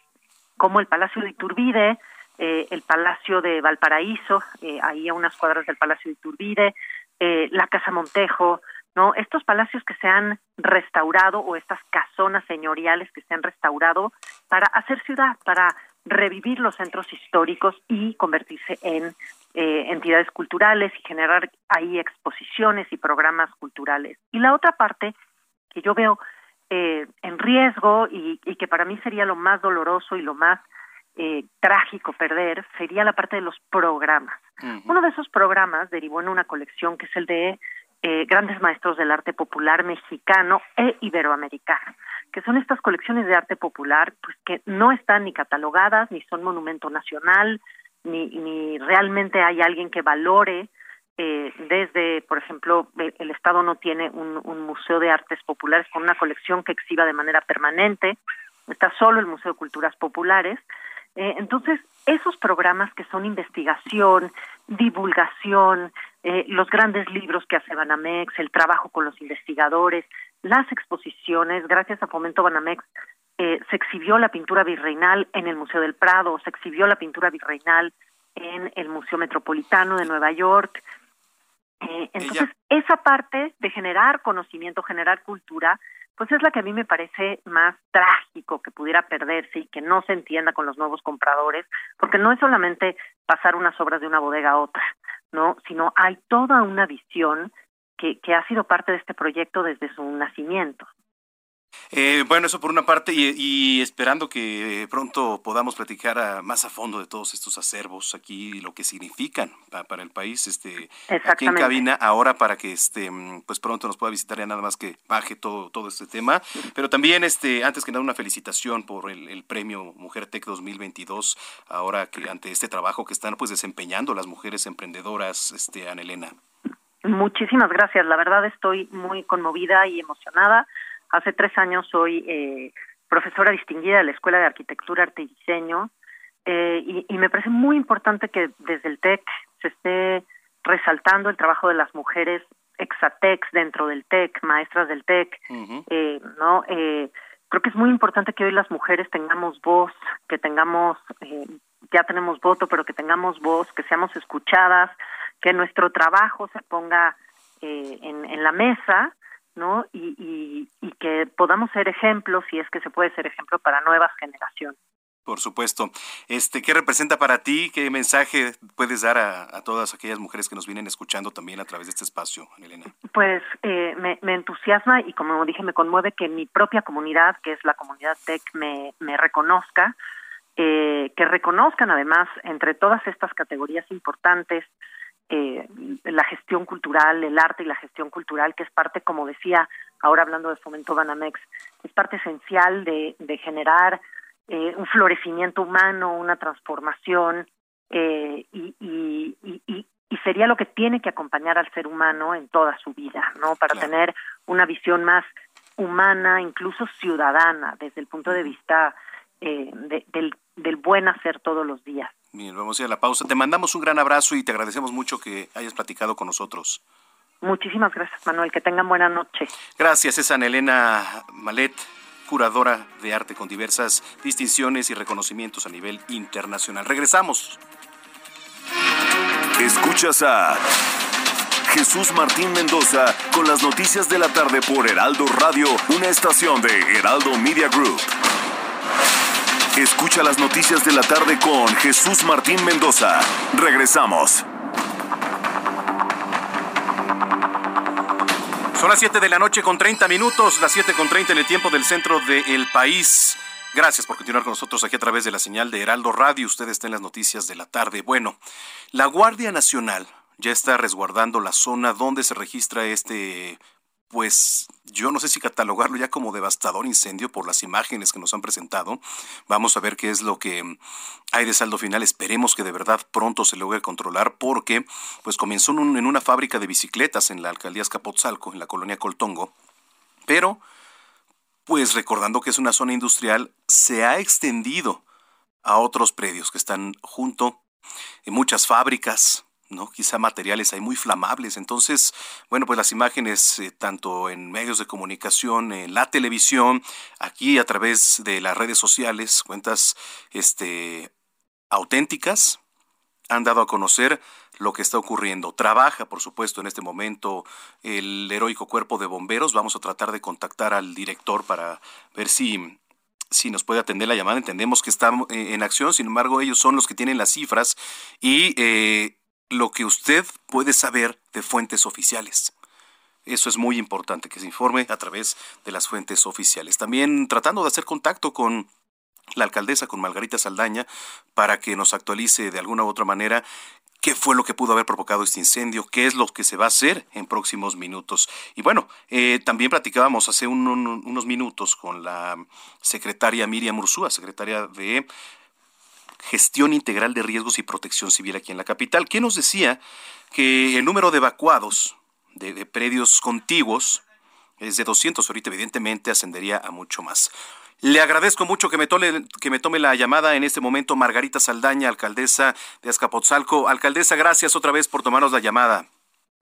como el Palacio de Iturbide, eh, el Palacio de Valparaíso, eh, ahí a unas cuadras del Palacio de Iturbide, eh, la Casa Montejo, ¿no? Estos palacios que se han restaurado o estas casonas señoriales que se han restaurado para hacer ciudad, para revivir los centros históricos y convertirse en eh, entidades culturales y generar ahí exposiciones y programas culturales. Y la otra parte que yo veo eh, en riesgo y, que para mí sería lo más doloroso y lo más eh, trágico perder sería la parte de los programas. Uno de esos programas derivó en una colección que es el de grandes maestros del arte popular mexicano e iberoamericano que son estas colecciones de arte popular, pues que no están ni catalogadas, ni son monumento nacional, ni, ni realmente hay alguien que valore eh, desde, por ejemplo, el, Estado no tiene un, museo de artes populares con una colección que exhiba de manera permanente, está solo el Museo de Culturas Populares. Eh, entonces, esos programas que son investigación, divulgación, eh, los grandes libros que hace Banamex, el trabajo con los investigadores, las exposiciones, gracias a Fomento Banamex, eh, se exhibió la pintura virreinal en el Museo del Prado, se exhibió la pintura virreinal en el Museo Metropolitano de Nueva York. Eh, entonces, esa parte de generar conocimiento, generar cultura, pues es la que a mí me parece más trágico que pudiera perderse y que no se entienda con los nuevos compradores, porque no es solamente pasar unas obras de una bodega a otra, ¿no? Sino hay toda una visión que, que ha sido parte de este proyecto desde su nacimiento. Eh, bueno, eso por una parte y, esperando que pronto podamos platicar más a fondo de todos estos acervos aquí y lo que significan para, el país, este, aquí en cabina ahora para que este, pues pronto nos pueda visitar ya nada más que baje todo todo este tema, pero también este antes que nada una felicitación por el, premio Mujer Tech 2022 ahora que ante este trabajo que están pues desempeñando las mujeres emprendedoras, este Ana Elena. Muchísimas gracias, la verdad estoy muy conmovida y emocionada Hace tres años soy eh, profesora distinguida de la Escuela de Arquitectura, Arte y Diseño eh, y, me parece muy importante que desde el TEC se esté resaltando el trabajo de las mujeres exatex dentro del TEC, maestras del TEC, eh, ¿no? creo que es muy importante que hoy las mujeres tengamos voz, que tengamos, ya tenemos voto, pero que tengamos voz, que seamos escuchadas, que nuestro trabajo se ponga en, en la mesa ¿no? Y, y, que podamos ser ejemplos, si es que se puede ser ejemplo para nuevas generaciones. Por supuesto. Este, ¿Qué representa para ti? ¿Qué mensaje puedes dar a, todas aquellas mujeres que nos vienen escuchando también a través de este espacio, Elena? Pues eh, me, me, entusiasma y como dije, me conmueve que mi propia comunidad, que es la comunidad TEC, me, me reconozca, eh, que reconozcan además entre todas estas categorías importantes eh, la gestión cultural, el arte y la gestión cultural, que es parte, como decía, ahora hablando de Fomento Banamex, es parte esencial de, generar eh, un florecimiento humano, una transformación, eh, y, sería lo que tiene que acompañar al ser humano en toda su vida, ¿no? Para tener una visión más humana, incluso ciudadana, desde el punto de vista del, del buen hacer todos los días. Bien, vamos a ir a la pausa. Te mandamos un gran abrazo y te agradecemos mucho que hayas platicado con nosotros. Muchísimas gracias, Manuel. Que tengan buena noche. Gracias, es Ana Elena Malet, curadora de arte con diversas distinciones y reconocimientos a nivel internacional. Regresamos. Escuchas a Jesús Martín Mendoza con las noticias de la tarde por Heraldo Radio, una estación de Heraldo Media Group. Escucha las noticias de la tarde con Jesús Martín Mendoza. Regresamos. Son las 7 de la noche con 30 minutos, las 7 con 30 en el tiempo del centro del país. Gracias por continuar con nosotros aquí a través de la señal de Heraldo Radio. Ustedes están en las noticias de la tarde. Bueno, la Guardia Nacional ya está resguardando la zona donde se registra este pues yo no sé si catalogarlo ya como devastador incendio por las imágenes que nos han presentado. Vamos a ver qué es lo que hay de saldo final. Esperemos que de verdad pronto se logre controlar porque pues comenzó en una fábrica de bicicletas en la alcaldía Escapotzalco, en la colonia Coltongo. Pero pues recordando que es una zona industrial, se ha extendido a otros predios que están junto en muchas fábricas, ¿no? Quizá materiales hay muy flamables. Entonces, bueno, pues las imágenes, eh, tanto en medios de comunicación, en la televisión, aquí a través de las redes sociales, cuentas este, auténticas, han dado a conocer lo que está ocurriendo. Trabaja, por supuesto, en este momento el heroico cuerpo de bomberos. Vamos a tratar de contactar al director para ver si si nos puede atender la llamada. Entendemos que está eh, en acción, sin embargo, ellos son los que tienen las cifras y eh, lo que usted puede saber de fuentes oficiales. Eso es muy importante, que se informe a través de las fuentes oficiales. También tratando de hacer contacto con la alcaldesa, con Margarita Saldaña, para que nos actualice de alguna u otra manera qué fue lo que pudo haber provocado este incendio, qué es lo que se va a hacer en próximos minutos. Y bueno, eh, también platicábamos hace unos minutos con la secretaria Miriam Ursúa, secretaria de Gestión Integral de Riesgos y Protección Civil aquí en la capital, que nos decía que el número de evacuados de, predios contiguos es de 200, ahorita evidentemente ascendería a mucho más. Le agradezco mucho que me, tome, que me tome la llamada en este momento Margarita Saldaña, alcaldesa de Azcapotzalco. Alcaldesa, gracias otra vez por tomarnos la llamada.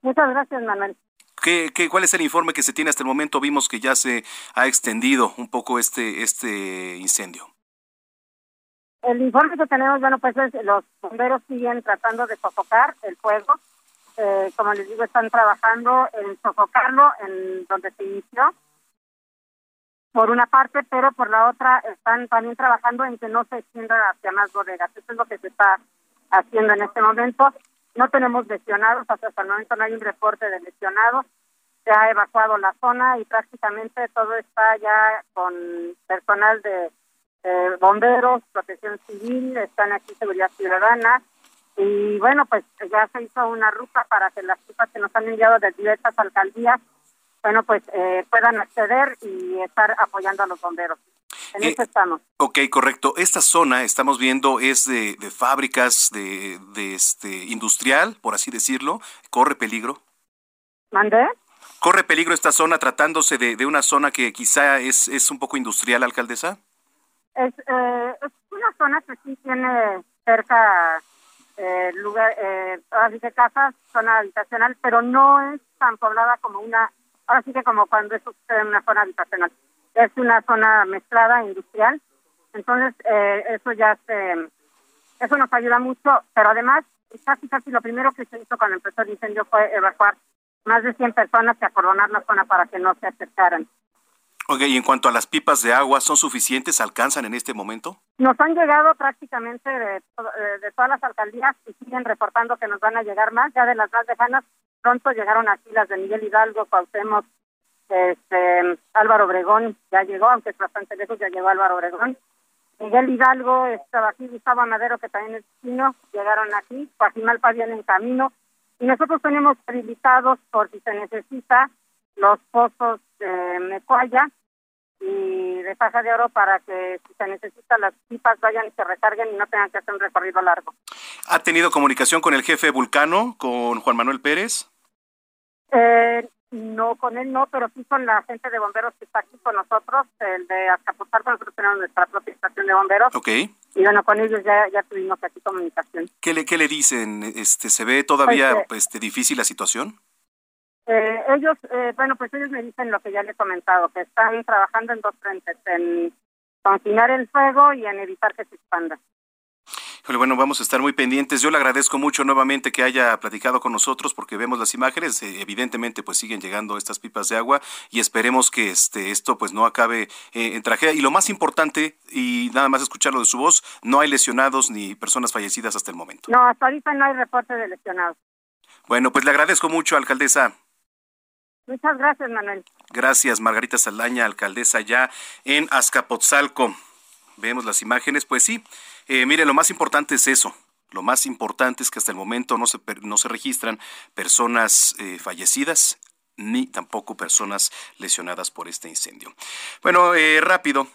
Muchas gracias, Manuel. ¿Qué, qué, cuál es el informe que se tiene hasta el momento? Vimos que ya se ha extendido un poco este, este incendio. El informe que tenemos, bueno, pues es, los bomberos siguen tratando de sofocar el fuego. Eh, como les digo, están trabajando en sofocarlo en donde se inició, por una parte, pero por la otra están también trabajando en que no se extienda hacia más bodegas. Eso es lo que se está haciendo en este momento. No tenemos lesionados, hasta el momento no hay un reporte de lesionados. se ha evacuado la zona y prácticamente todo está ya con personal de bomberos, protección civil, están aquí seguridad ciudadana y bueno, pues ya se hizo una ruta para que las pipas que nos han enviado de diversas alcaldías, bueno, pues eh, puedan acceder y estar apoyando a los bomberos. En eso estamos. Ok, correcto. Esta zona, estamos viendo, es de, de fábricas, de, de este industrial, por así decirlo. ¿Corre peligro? ¿Mandé? ¿Corre peligro esta zona tratándose de, de una zona que quizá es, es un poco industrial, alcaldesa? Es, eh, es una zona que sí tiene cerca eh, lugar, eh, ahora sí que casas, zona habitacional, pero no es tan poblada como una, ahora sí que como cuando eso sucede en una zona habitacional. Es una zona mezclada, industrial. Entonces, eh, eso ya se, eso nos ayuda mucho, pero además, casi casi lo primero que se hizo cuando empezó el incendio fue evacuar más de 100 personas y acordonar la zona para que no se acercaran. Ok, y en cuanto a las pipas de agua, ¿son suficientes? ¿Alcanzan en este momento? Nos han llegado prácticamente de, eh, de todas las alcaldías y siguen reportando que nos van a llegar más. Ya de las más lejanas, pronto llegaron aquí las de Miguel Hidalgo, Cuauhtémoc, este, Álvaro Obregón ya llegó, aunque es bastante lejos, ya llegó Álvaro Obregón. Miguel Hidalgo estaba aquí, Gustavo Madero, que también es chino, llegaron aquí, Guajimalpa viene en camino. Y nosotros tenemos habilitados, por si se necesita, los pozos de Mecuaya y de Faja de Oro para que si se necesita las pipas vayan y se recarguen y no tengan que hacer un recorrido largo. ¿Ha tenido comunicación con el jefe Vulcano, con Juan Manuel Pérez? Eh, no, con él no, pero sí con la gente de bomberos que está aquí con nosotros, el de Azcapotzalco, nosotros tenemos nuestra propia estación de bomberos. Ok. Y bueno, con ellos ya, ya tuvimos aquí comunicación. ¿Qué le, qué le dicen? Este, ¿Se ve todavía Pues, este, difícil la situación? Eh, ellos, eh, bueno, pues ellos me dicen lo que ya les he comentado, que están trabajando en dos frentes, en confinar el fuego y en evitar que se expanda. Bueno, vamos a estar muy pendientes. Yo le agradezco mucho nuevamente que haya platicado con nosotros porque vemos las imágenes. Eh, evidentemente, pues siguen llegando estas pipas de agua y esperemos que este esto pues no acabe eh, en tragedia. Y lo más importante, y nada más escucharlo de su voz, no hay lesionados ni personas fallecidas hasta el momento. No, hasta ahorita no hay reporte de lesionados. Bueno, pues le agradezco mucho, alcaldesa. Muchas gracias, Manuel. Gracias, Margarita Saldaña, alcaldesa ya en Azcapotzalco. Vemos las imágenes, pues sí. Eh, mire, lo más importante es eso. Lo más importante es que hasta el momento no se, no se registran personas eh, fallecidas ni tampoco personas lesionadas por este incendio. Bueno, eh, rápido,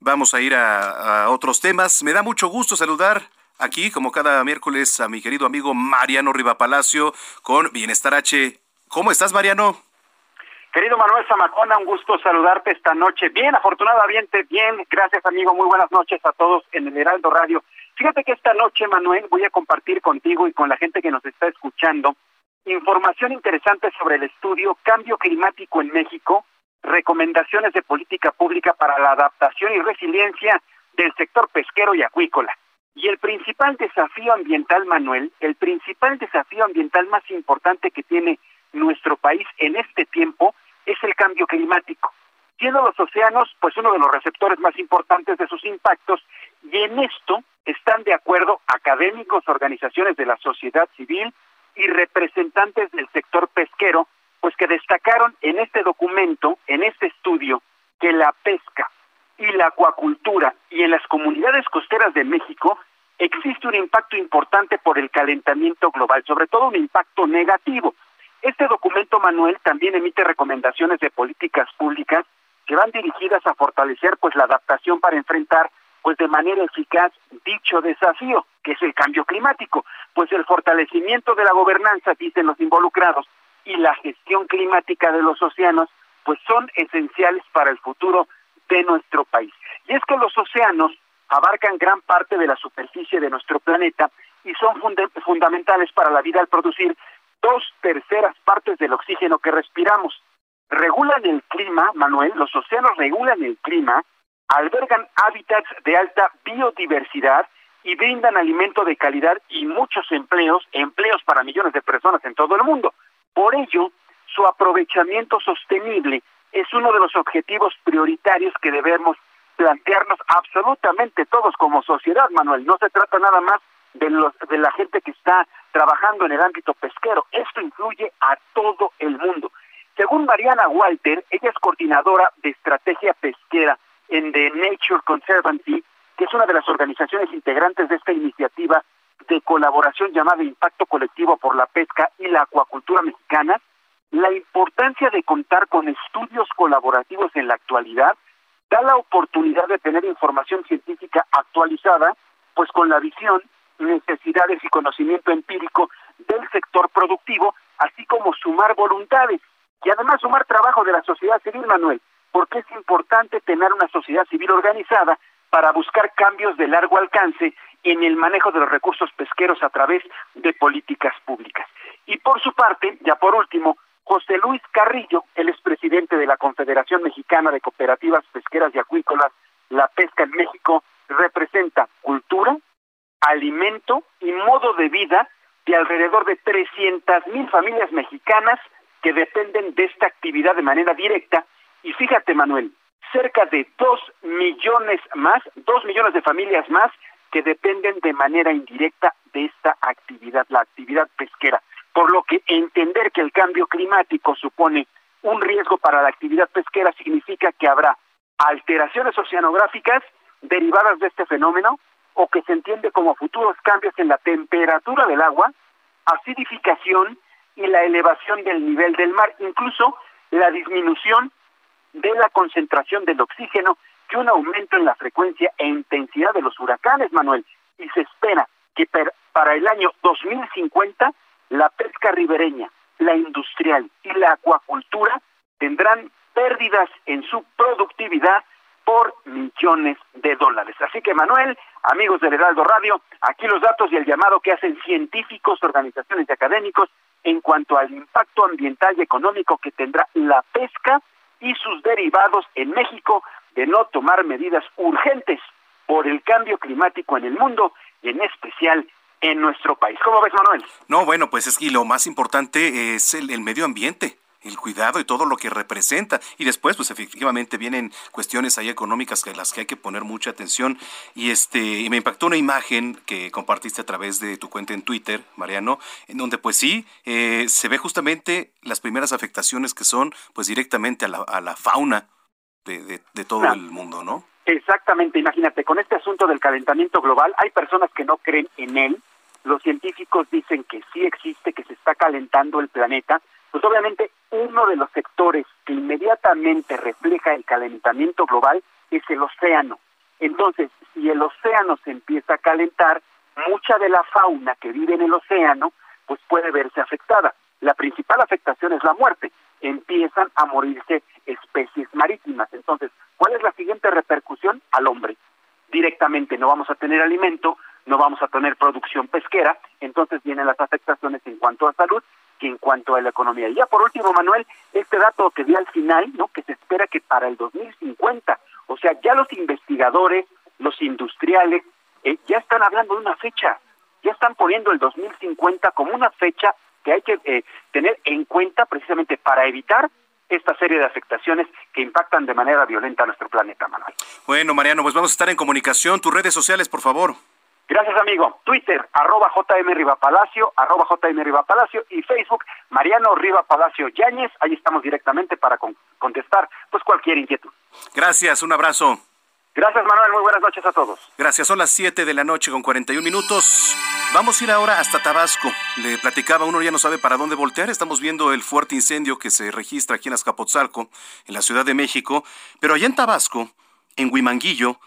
vamos a ir a, a otros temas. Me da mucho gusto saludar aquí, como cada miércoles, a mi querido amigo Mariano Rivapalacio con Bienestar H. ¿Cómo estás, Mariano? Querido Manuel Zamacona, un gusto saludarte esta noche. Bien, afortunadamente, bien. Gracias, amigo. Muy buenas noches a todos en el Heraldo Radio. Fíjate que esta noche, Manuel, voy a compartir contigo y con la gente que nos está escuchando información interesante sobre el estudio Cambio Climático en México, recomendaciones de política pública para la adaptación y resiliencia del sector pesquero y acuícola. Y el principal desafío ambiental, Manuel, el principal desafío ambiental más importante que tiene nuestro país en este tiempo es el cambio climático. Siendo los océanos, pues uno de los receptores más importantes de sus impactos, y en esto están de acuerdo académicos, organizaciones de la sociedad civil y representantes del sector pesquero, pues que destacaron en este documento, en este estudio, que la pesca y la acuacultura y en las comunidades costeras de México existe un impacto importante por el calentamiento global, sobre todo un impacto negativo. Este documento, Manuel, también emite recomendaciones de políticas públicas que van dirigidas a fortalecer pues la adaptación para enfrentar pues de manera eficaz dicho desafío, que es el cambio climático, pues el fortalecimiento de la gobernanza, dicen los involucrados, y la gestión climática de los océanos, pues son esenciales para el futuro de nuestro país. Y es que los océanos abarcan gran parte de la superficie de nuestro planeta y son funda- fundamentales para la vida al producir dos terceras partes del oxígeno que respiramos. Regulan el clima, Manuel, los océanos regulan el clima, albergan hábitats de alta biodiversidad y brindan alimento de calidad y muchos empleos, empleos para millones de personas en todo el mundo. Por ello, su aprovechamiento sostenible es uno de los objetivos prioritarios que debemos plantearnos absolutamente todos como sociedad, Manuel. No se trata nada más de, los, de la gente que está trabajando en el ámbito pesquero. Esto incluye a todo el mundo. Según Mariana Walter, ella es coordinadora de estrategia pesquera en The Nature Conservancy, que es una de las organizaciones integrantes de esta iniciativa de colaboración llamada Impacto Colectivo por la Pesca y la Acuacultura Mexicana, la importancia de contar con estudios colaborativos en la actualidad da la oportunidad de tener información científica actualizada, pues con la visión, necesidades y conocimiento empírico del sector productivo, así como sumar voluntades y además sumar trabajo de la sociedad civil, Manuel, porque es importante tener una sociedad civil organizada para buscar cambios de largo alcance en el manejo de los recursos pesqueros a través de políticas públicas. Y por su parte, ya por último, José Luis Carrillo, el expresidente de la Confederación Mexicana de Cooperativas Pesqueras y Acuícolas, la pesca en México, representa cultura, alimento y modo de vida de alrededor de 300 mil familias mexicanas que dependen de esta actividad de manera directa. Y fíjate, Manuel, cerca de dos millones más, dos millones de familias más que dependen de manera indirecta de esta actividad, la actividad pesquera. Por lo que entender que el cambio climático supone un riesgo para la actividad pesquera significa que habrá alteraciones oceanográficas derivadas de este fenómeno o que se entiende como futuros cambios en la temperatura del agua, acidificación y la elevación del nivel del mar, incluso la disminución de la concentración del oxígeno y un aumento en la frecuencia e intensidad de los huracanes, Manuel. Y se espera que para el año 2050 la pesca ribereña, la industrial y la acuacultura tendrán pérdidas en su productividad por millones de dólares. Así que Manuel, amigos del Heraldo Radio, aquí los datos y el llamado que hacen científicos, organizaciones y académicos en cuanto al impacto ambiental y económico que tendrá la pesca y sus derivados en México de no tomar medidas urgentes por el cambio climático en el mundo y en especial en nuestro país. ¿Cómo ves, Manuel? No, bueno, pues es que lo más importante es el, el medio ambiente el cuidado y todo lo que representa. Y después, pues efectivamente vienen cuestiones ahí económicas que las que hay que poner mucha atención. Y este, y me impactó una imagen que compartiste a través de tu cuenta en Twitter, Mariano, en donde pues sí, eh, se ve justamente las primeras afectaciones que son pues directamente a la, a la fauna de, de, todo el mundo, ¿no? Exactamente, imagínate, con este asunto del calentamiento global, hay personas que no creen en él, los científicos dicen que sí existe, que se está calentando el planeta, pues obviamente uno de los sectores que inmediatamente refleja el calentamiento global es el océano. Entonces, si el océano se empieza a calentar, mucha de la fauna que vive en el océano, pues puede verse afectada. La principal afectación es la muerte. Empiezan a morirse especies marítimas. Entonces, ¿cuál es la siguiente repercusión? Al hombre. Directamente no vamos a tener alimento, no vamos a tener producción pesquera, entonces vienen las afectaciones en cuanto a salud que en cuanto a la economía. Y ya por último, Manuel, este dato que di al final, ¿no? Que se espera que para el 2050, o sea, ya los investigadores, los industriales, eh, ya están hablando de una fecha, ya están poniendo el 2050 como una fecha que hay que eh, tener en cuenta precisamente para evitar esta serie de afectaciones que impactan de manera violenta a nuestro planeta, Manuel. Bueno, Mariano, pues vamos a estar en comunicación. Tus redes sociales, por favor. Gracias, amigo. Twitter, arroba JM Riva Palacio, arroba JM Riva Palacio y Facebook, Mariano Riva Palacio Yáñez. Ahí estamos directamente para contestar pues cualquier inquietud. Gracias, un abrazo. Gracias, Manuel. Muy buenas noches a todos. Gracias. Son las 7 de la noche con 41 minutos. Vamos a ir ahora hasta Tabasco. Le platicaba, uno ya no sabe para dónde voltear. Estamos viendo el fuerte incendio que se registra aquí en Azcapotzalco, en la Ciudad de México. Pero allá en Tabasco, en Huimanguillo,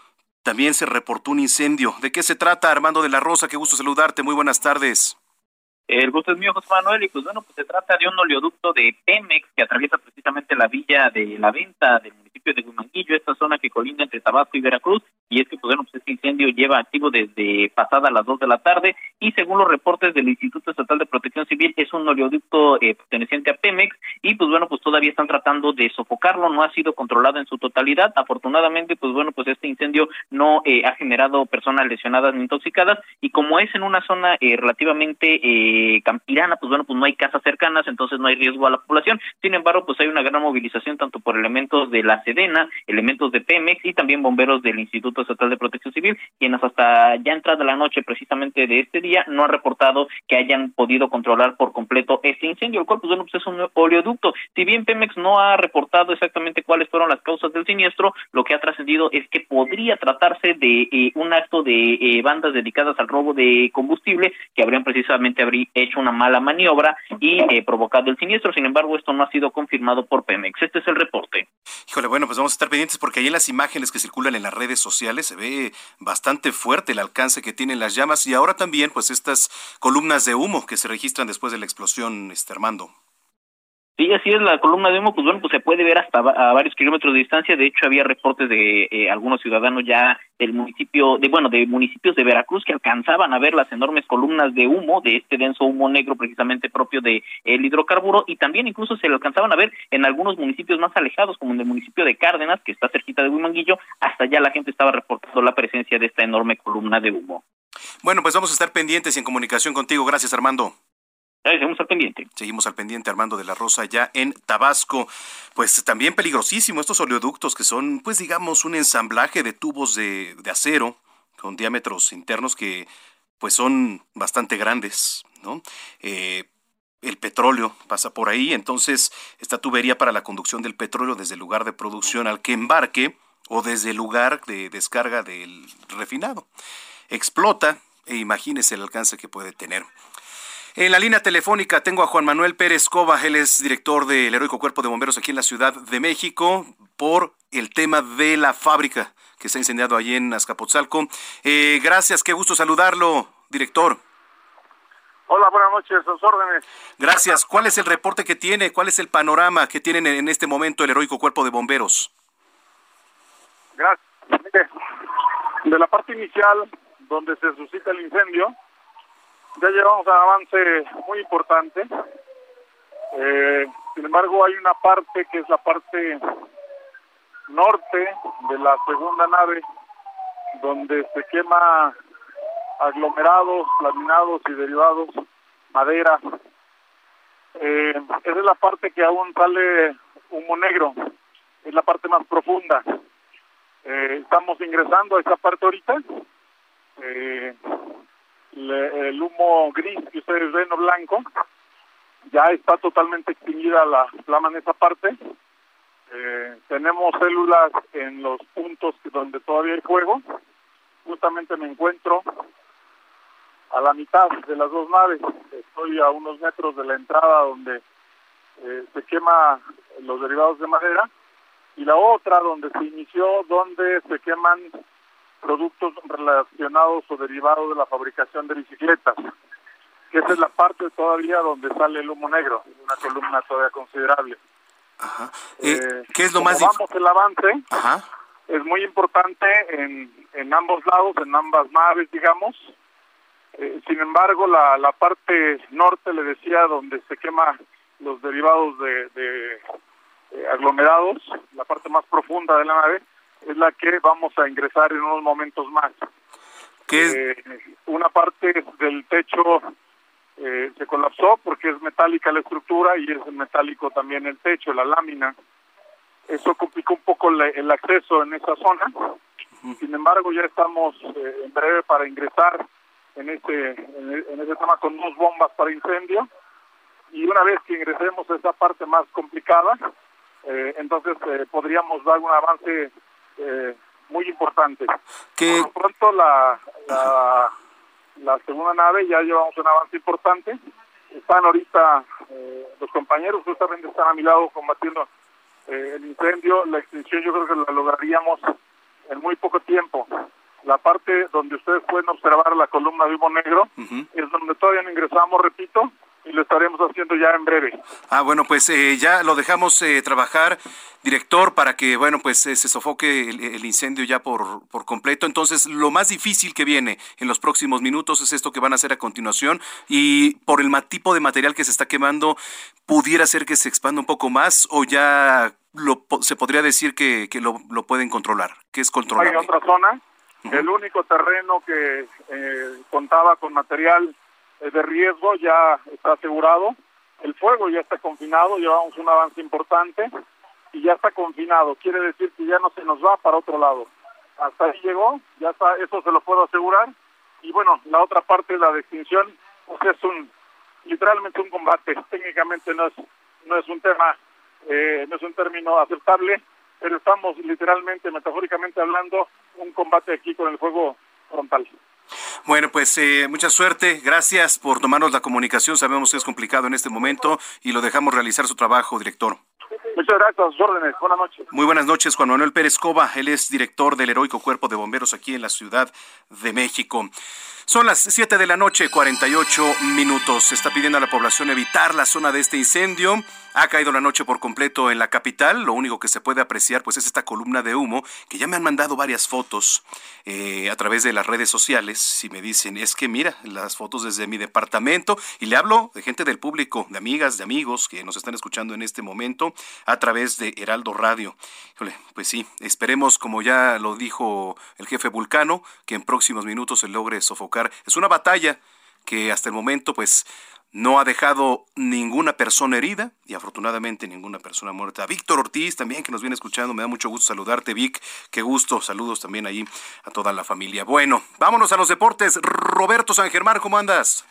también se reportó un incendio. ¿De qué se trata, Armando de la Rosa? Qué gusto saludarte. Muy buenas tardes. El gusto es mío, José Manuel, y pues bueno, pues se trata de un oleoducto de Pemex que atraviesa precisamente la villa de la venta del municipio de Gumanguillo, esta zona que colinda entre Tabasco y Veracruz, y es que pues bueno, pues este incendio lleva activo desde pasada las dos de la tarde, y según los reportes del Instituto Estatal de Protección Civil, es un oleoducto eh, perteneciente a Pemex, y pues bueno, pues todavía están tratando de sofocarlo, no ha sido controlado en su totalidad, afortunadamente, pues bueno, pues este incendio no eh, ha generado personas lesionadas ni intoxicadas, y como es en una zona eh, relativamente eh, Campirana, pues bueno, pues no hay casas cercanas, entonces no hay riesgo a la población. Sin embargo, pues hay una gran movilización tanto por elementos de la Sedena, elementos de Pemex y también bomberos del Instituto Estatal de Protección Civil, quienes hasta ya entrada la noche precisamente de este día no han reportado que hayan podido controlar por completo este incendio, el cual pues bueno pues es un oleoducto. Si bien Pemex no ha reportado exactamente cuáles fueron las causas del siniestro, lo que ha trascendido es que podría tratarse de eh, un acto de eh, bandas dedicadas al robo de combustible que habrían precisamente habrí hecho una mala maniobra y eh, provocado el siniestro. Sin embargo, esto no ha sido confirmado por Pemex. Este es el reporte. Híjole, bueno, pues vamos a estar pendientes porque ahí en las imágenes que circulan en las redes sociales se ve bastante fuerte el alcance que tienen las llamas y ahora también pues estas columnas de humo que se registran después de la explosión, este Armando. Sí, así es la columna de humo, pues bueno, pues se puede ver hasta a varios kilómetros de distancia. De hecho, había reportes de eh, algunos ciudadanos ya del municipio, de bueno, de municipios de Veracruz que alcanzaban a ver las enormes columnas de humo, de este denso humo negro precisamente propio de el hidrocarburo, y también incluso se lo alcanzaban a ver en algunos municipios más alejados, como en el municipio de Cárdenas, que está cerquita de Huimanguillo, hasta allá la gente estaba reportando la presencia de esta enorme columna de humo. Bueno, pues vamos a estar pendientes y en comunicación contigo. Gracias, Armando. Seguimos al pendiente. Seguimos al pendiente, Armando de la Rosa, ya en Tabasco. Pues también peligrosísimo estos oleoductos que son, pues digamos, un ensamblaje de tubos de, de acero con diámetros internos que pues son bastante grandes, ¿no? Eh, el petróleo pasa por ahí, entonces esta tubería para la conducción del petróleo desde el lugar de producción al que embarque o desde el lugar de descarga del refinado. Explota e imagínese el alcance que puede tener. En la línea telefónica tengo a Juan Manuel Pérez Cova, él es director del Heroico Cuerpo de Bomberos aquí en la Ciudad de México, por el tema de la fábrica que se ha incendiado allí en Azcapotzalco. Eh, gracias, qué gusto saludarlo, director. Hola, buenas noches, sus órdenes. Gracias. ¿Cuál es el reporte que tiene? ¿Cuál es el panorama que tienen en este momento el Heroico Cuerpo de Bomberos? Gracias. De la parte inicial, donde se suscita el incendio, ya llevamos un avance muy importante. Eh, sin embargo, hay una parte que es la parte norte de la segunda nave, donde se quema aglomerados, laminados y derivados, madera. Eh, esa es la parte que aún sale humo negro, es la parte más profunda. Eh, estamos ingresando a esa parte ahorita. Eh, el humo gris que ustedes ven o blanco, ya está totalmente extinguida la flama en esa parte. Eh, tenemos células en los puntos donde todavía hay fuego. Justamente me encuentro a la mitad de las dos naves. Estoy a unos metros de la entrada donde eh, se quema los derivados de madera y la otra donde se inició, donde se queman productos relacionados o derivados de la fabricación de bicicletas. Esa es la parte todavía donde sale el humo negro, una columna todavía considerable. Eh, eh, ¿Qué es lo más vamos el avance es muy importante en, en ambos lados, en ambas naves, digamos. Eh, sin embargo, la, la parte norte, le decía, donde se quema los derivados de, de aglomerados, la parte más profunda de la nave, es la que vamos a ingresar en unos momentos más. ¿Qué una parte del techo eh, se colapsó porque es metálica la estructura y es metálico también el techo, la lámina. Eso complicó un poco el acceso en esa zona. Sin embargo, ya estamos eh, en breve para ingresar en este en, ese tema con dos bombas para incendio y una vez que ingresemos a esa parte más complicada, eh, entonces podríamos dar un avance eh, muy importante. Que... Por pronto la, la, segunda nave ya llevamos un avance importante. Están ahorita eh, los compañeros justamente están a mi lado combatiendo eh, el incendio. La extinción yo creo que la lograríamos en muy poco tiempo. La parte donde ustedes pueden observar la columna de humo negro es donde todavía no ingresamos, repito, y lo estaremos haciendo ya en breve. Ah, bueno, pues eh, ya lo dejamos eh, trabajar, director, para que, bueno, pues eh, se sofoque el, incendio ya por, por completo. Entonces, lo más difícil que viene en los próximos minutos es esto que van a hacer a continuación y por el tipo de material que se está quemando, pudiera ser que se expanda un poco más o ya lo, se podría decir que, que lo, lo pueden controlar, que es controlable. Hay otra zona, el único terreno que contaba con material de riesgo ya está asegurado, el fuego ya está confinado, llevamos un avance importante y ya está confinado. Quiere decir que ya no se nos va para otro lado. Hasta ahí llegó, ya está, eso se lo puedo asegurar. Y bueno, la otra parte, la de extinción, pues es un, literalmente un combate. Técnicamente no es, no es un tema, eh, no es un término aceptable, pero estamos literalmente, metafóricamente hablando, un combate aquí con el fuego frontal. Bueno, pues eh, mucha suerte. Gracias por tomarnos la comunicación. Sabemos que es complicado en este momento y lo dejamos realizar su trabajo, director. Muchas gracias, sus órdenes. Buenas noches. Muy buenas noches, Juan Manuel Pérez Cova. Él es director del Heroico Cuerpo de Bomberos aquí en la Ciudad de México. Son las 7 de la noche, 48 minutos. Se está pidiendo a la población evitar la zona de este incendio. Ha caído la noche por completo en la capital. Lo único que se puede apreciar pues es esta columna de humo que ya me han mandado varias fotos eh, a través de las redes sociales y me dicen es que mira las fotos desde mi departamento y le hablo de gente del público, de amigas, de amigos que nos están escuchando en este momento a través de Heraldo Radio. pues sí, esperemos como ya lo dijo el jefe Vulcano que en próximos minutos se logre sofocar. Es una batalla que hasta el momento pues no ha dejado ninguna persona herida y afortunadamente ninguna persona muerta. Víctor Ortiz también que nos viene escuchando, me da mucho gusto saludarte Vic, qué gusto, saludos también ahí a toda la familia. Bueno, vámonos a los deportes. Roberto San Germán, ¿cómo andas?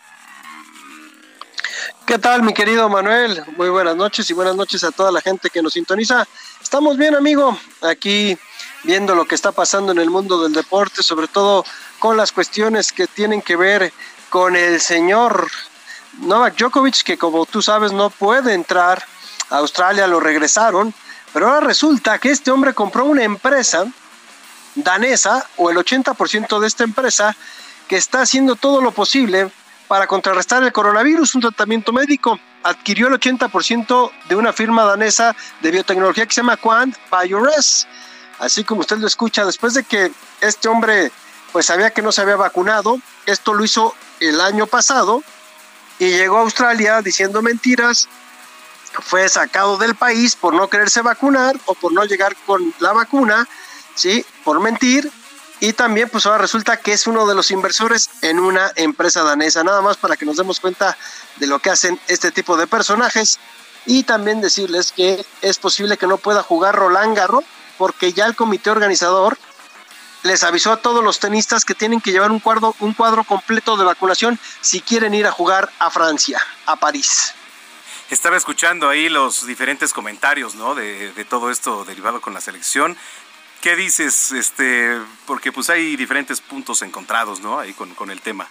¿Qué tal, mi querido Manuel? Muy buenas noches y buenas noches a toda la gente que nos sintoniza. Estamos bien, amigo, aquí viendo lo que está pasando en el mundo del deporte, sobre todo con las cuestiones que tienen que ver con el señor Novak Djokovic, que como tú sabes no puede entrar a Australia, lo regresaron, pero ahora resulta que este hombre compró una empresa danesa, o el 80% de esta empresa, que está haciendo todo lo posible para contrarrestar el coronavirus, un tratamiento médico. Adquirió el 80% de una firma danesa de biotecnología que se llama Quant BioRes. Así como usted lo escucha, después de que este hombre pues sabía que no se había vacunado, esto lo hizo el año pasado, y llegó a Australia diciendo mentiras, fue sacado del país por no quererse vacunar o por no llegar con la vacuna, ¿sí? Por mentir. Y también, pues ahora resulta que es uno de los inversores en una empresa danesa. Nada más para que nos demos cuenta de lo que hacen este tipo de personajes. Y también decirles que es posible que no pueda jugar Roland Garros porque ya el comité organizador les avisó a todos los tenistas que tienen que llevar un cuadro, un cuadro completo de vacunación si quieren ir a jugar a Francia, a París. Estaba escuchando ahí los diferentes comentarios, ¿no? De, todo esto derivado con la selección. ¿Qué dices? Este, porque pues hay diferentes puntos encontrados, ¿no? Ahí con, con el tema.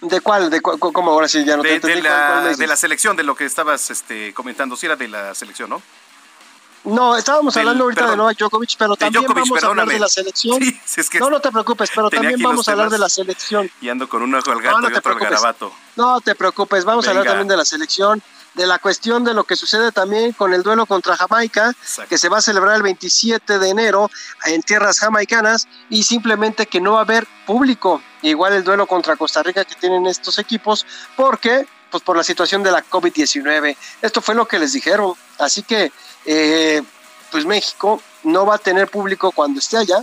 ¿De cuál? ¿De ¿Cómo ahora sí ya no te De la, de la selección, de lo que estabas este, comentando. Sí era de la selección, ¿no? No, estábamos hablando ahorita de Novak Djokovic, pero también vamos a hablar de la selección. no, no te preocupes, pero también vamos a hablar de la selección. Y ando con un ojo al gato no, y otro al garabato. No te preocupes, vamos a hablar también de la selección, de la cuestión de lo que sucede también con el duelo contra Jamaica, que se va a celebrar el 27 de enero en tierras jamaicanas, y simplemente que no va a haber público. Igual el duelo contra Costa Rica que tienen estos equipos, porque pues por la situación de la COVID-19. Esto fue lo que les dijeron. Así que eh, pues México no va a tener público cuando esté allá,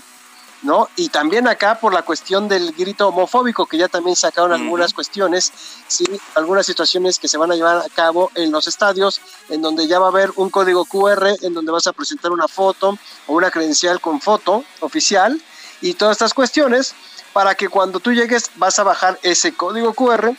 ¿no? Y también acá por la cuestión del grito homofóbico, que ya también sacaron algunas cuestiones, sí, algunas situaciones que se van a llevar a cabo en los estadios, en donde ya va a haber un código QR, en donde vas a presentar una foto o una credencial con foto oficial y todas estas cuestiones, para que cuando tú llegues vas a bajar ese código QR,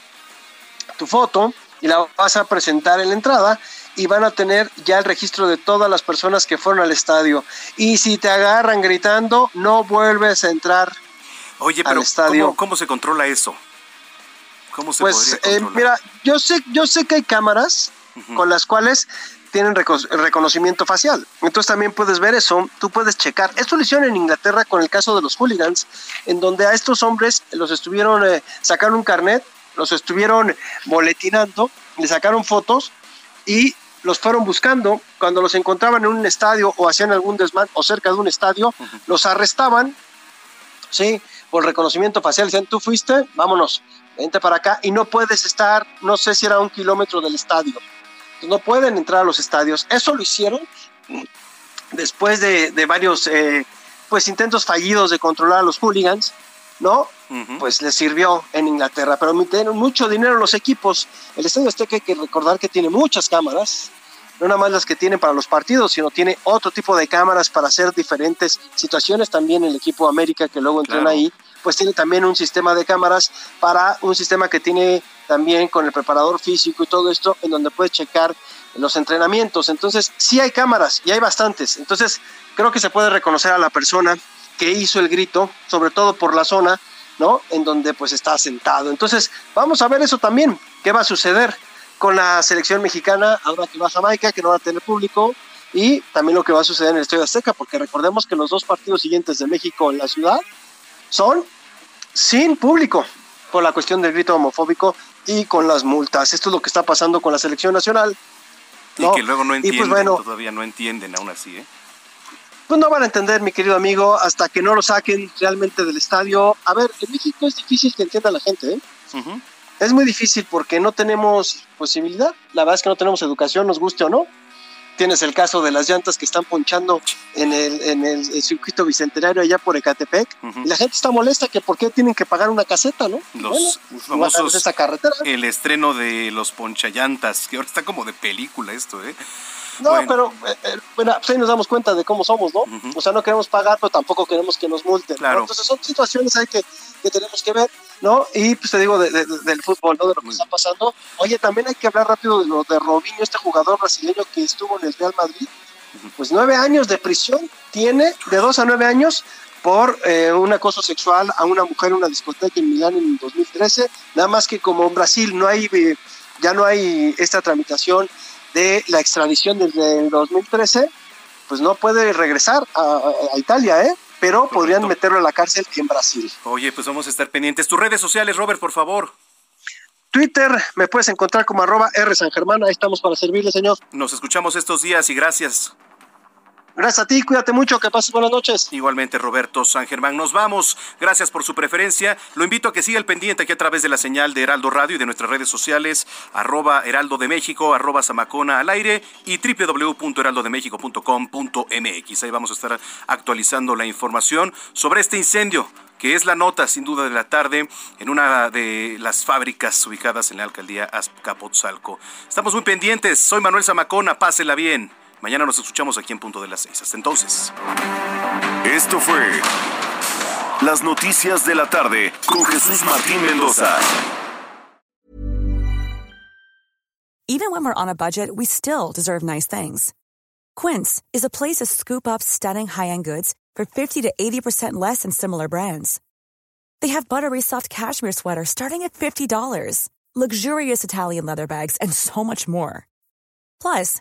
tu foto, y la vas a presentar en la entrada y van a tener ya el registro de todas las personas que fueron al estadio. Y si te agarran gritando, no vuelves a entrar Oye, pero al estadio. ¿cómo, se controla eso? ¿Cómo se pues, eh, mira, yo sé, yo sé que hay cámaras con las cuales tienen reconocimiento facial. Entonces también puedes ver eso, tú puedes checar. Esto lo hicieron en Inglaterra con el caso de los hooligans, en donde a estos hombres los estuvieron, eh, sacaron un carnet, los estuvieron boletinando, le sacaron fotos y los fueron buscando, cuando los encontraban en un estadio o hacían algún desmán o cerca de un estadio, los arrestaban, ¿sí? Por reconocimiento facial, decían, tú fuiste, vámonos, vente para acá, y no puedes estar, no sé si era un kilómetro del estadio, no pueden entrar a los estadios. Eso lo hicieron después de, varios, eh, pues, intentos fallidos de controlar a los hooligans, ¿no? Pues les sirvió en Inglaterra, pero tienen mucho dinero los equipos. El Estadio Azteca hay que recordar que tiene muchas cámaras, no nada más las que tienen para los partidos, sino tiene otro tipo de cámaras para hacer diferentes situaciones. También el equipo América que luego entrena ahí, pues tiene también un sistema de cámaras para un sistema que tiene también con el preparador físico y todo esto, en donde puedes checar los entrenamientos. Entonces, sí hay cámaras y hay bastantes. Entonces, creo que se puede reconocer a la persona que hizo el grito, sobre todo por la zona, ¿no? En donde pues está sentado. Entonces, vamos a ver eso también, qué va a suceder con la selección mexicana, ahora que va a Jamaica, que no va a tener público, y también lo que va a suceder en el Estadio Azteca, porque recordemos que los dos partidos siguientes de México en la ciudad son sin público, por la cuestión del grito homofóbico y con las multas. Esto es lo que está pasando con la selección nacional. Y que luego no pues, entienden, bueno, todavía no entienden aún así, ¿eh? Pues no van a entender, mi querido amigo, hasta que no lo saquen realmente del estadio. A ver, en México es difícil que entienda la gente, ¿eh? Es muy difícil porque no tenemos posibilidad. La verdad es que no tenemos educación, nos guste o no. Tienes el caso de las llantas que están ponchando en el, en el, circuito bicentenario allá por Ecatepec. Y la gente está molesta que por qué tienen que pagar una caseta, ¿no? Los Bueno, famosos, esa carretera. el estreno de los ponchallantas, que ahora está como de película esto, ¿eh? No, Bueno. pero eh, eh, bueno, pues ahí nos damos cuenta de cómo somos, ¿no? O sea, no queremos pagar, pero tampoco queremos que nos multen. ¿no? Claro. Entonces son situaciones ahí que, que tenemos que ver, ¿no? Y pues te digo de- de- de- del fútbol, ¿no? De lo que está pasando. Oye, también hay que hablar rápido de lo de Robinho, este jugador brasileño que estuvo en el Real Madrid. Pues nueve años de prisión tiene, de dos a nueve años, por eh, un acoso sexual a una mujer en una discoteca en Milán en 2013. Nada más que como en Brasil no hay, eh, ya no hay esta tramitación de la extradición desde el 2013, pues no puede regresar a, Italia, ¿eh? Pero podrían meterlo a la cárcel en Brasil. Oye, pues vamos a estar pendientes. Tus redes sociales, Robert, por favor. Twitter me puedes encontrar como arroba R San Germán, ahí estamos para servirle, señor. Nos escuchamos estos días y gracias. Gracias a ti, cuídate mucho, que pases buenas noches. Igualmente, Roberto San Germán. Nos vamos. Gracias por su preferencia. Lo invito a que siga el pendiente aquí a través de la señal de Heraldo Radio y de nuestras redes sociales, arroba Heraldo de México, arroba Zamacona al aire y www.heraldodemexico.com.mx. Ahí vamos a estar actualizando la información sobre este incendio que es la nota sin duda de la tarde en una de las fábricas ubicadas en la alcaldía Azcapotzalco. Estamos muy pendientes. Soy Manuel Zamacona. Pásela bien. Mañana nos escuchamos aquí en punto de las seis. Hasta entonces. Esto fue Las Noticias de la Tarde con Jesús Martín Mendoza. Even when we're on a budget, we still deserve nice things. Quince is a place to scoop up stunning high-end goods for 50 to 80% less than similar brands. They have buttery soft cashmere sweaters starting at $50, luxurious Italian leather bags, and so much more. Plus,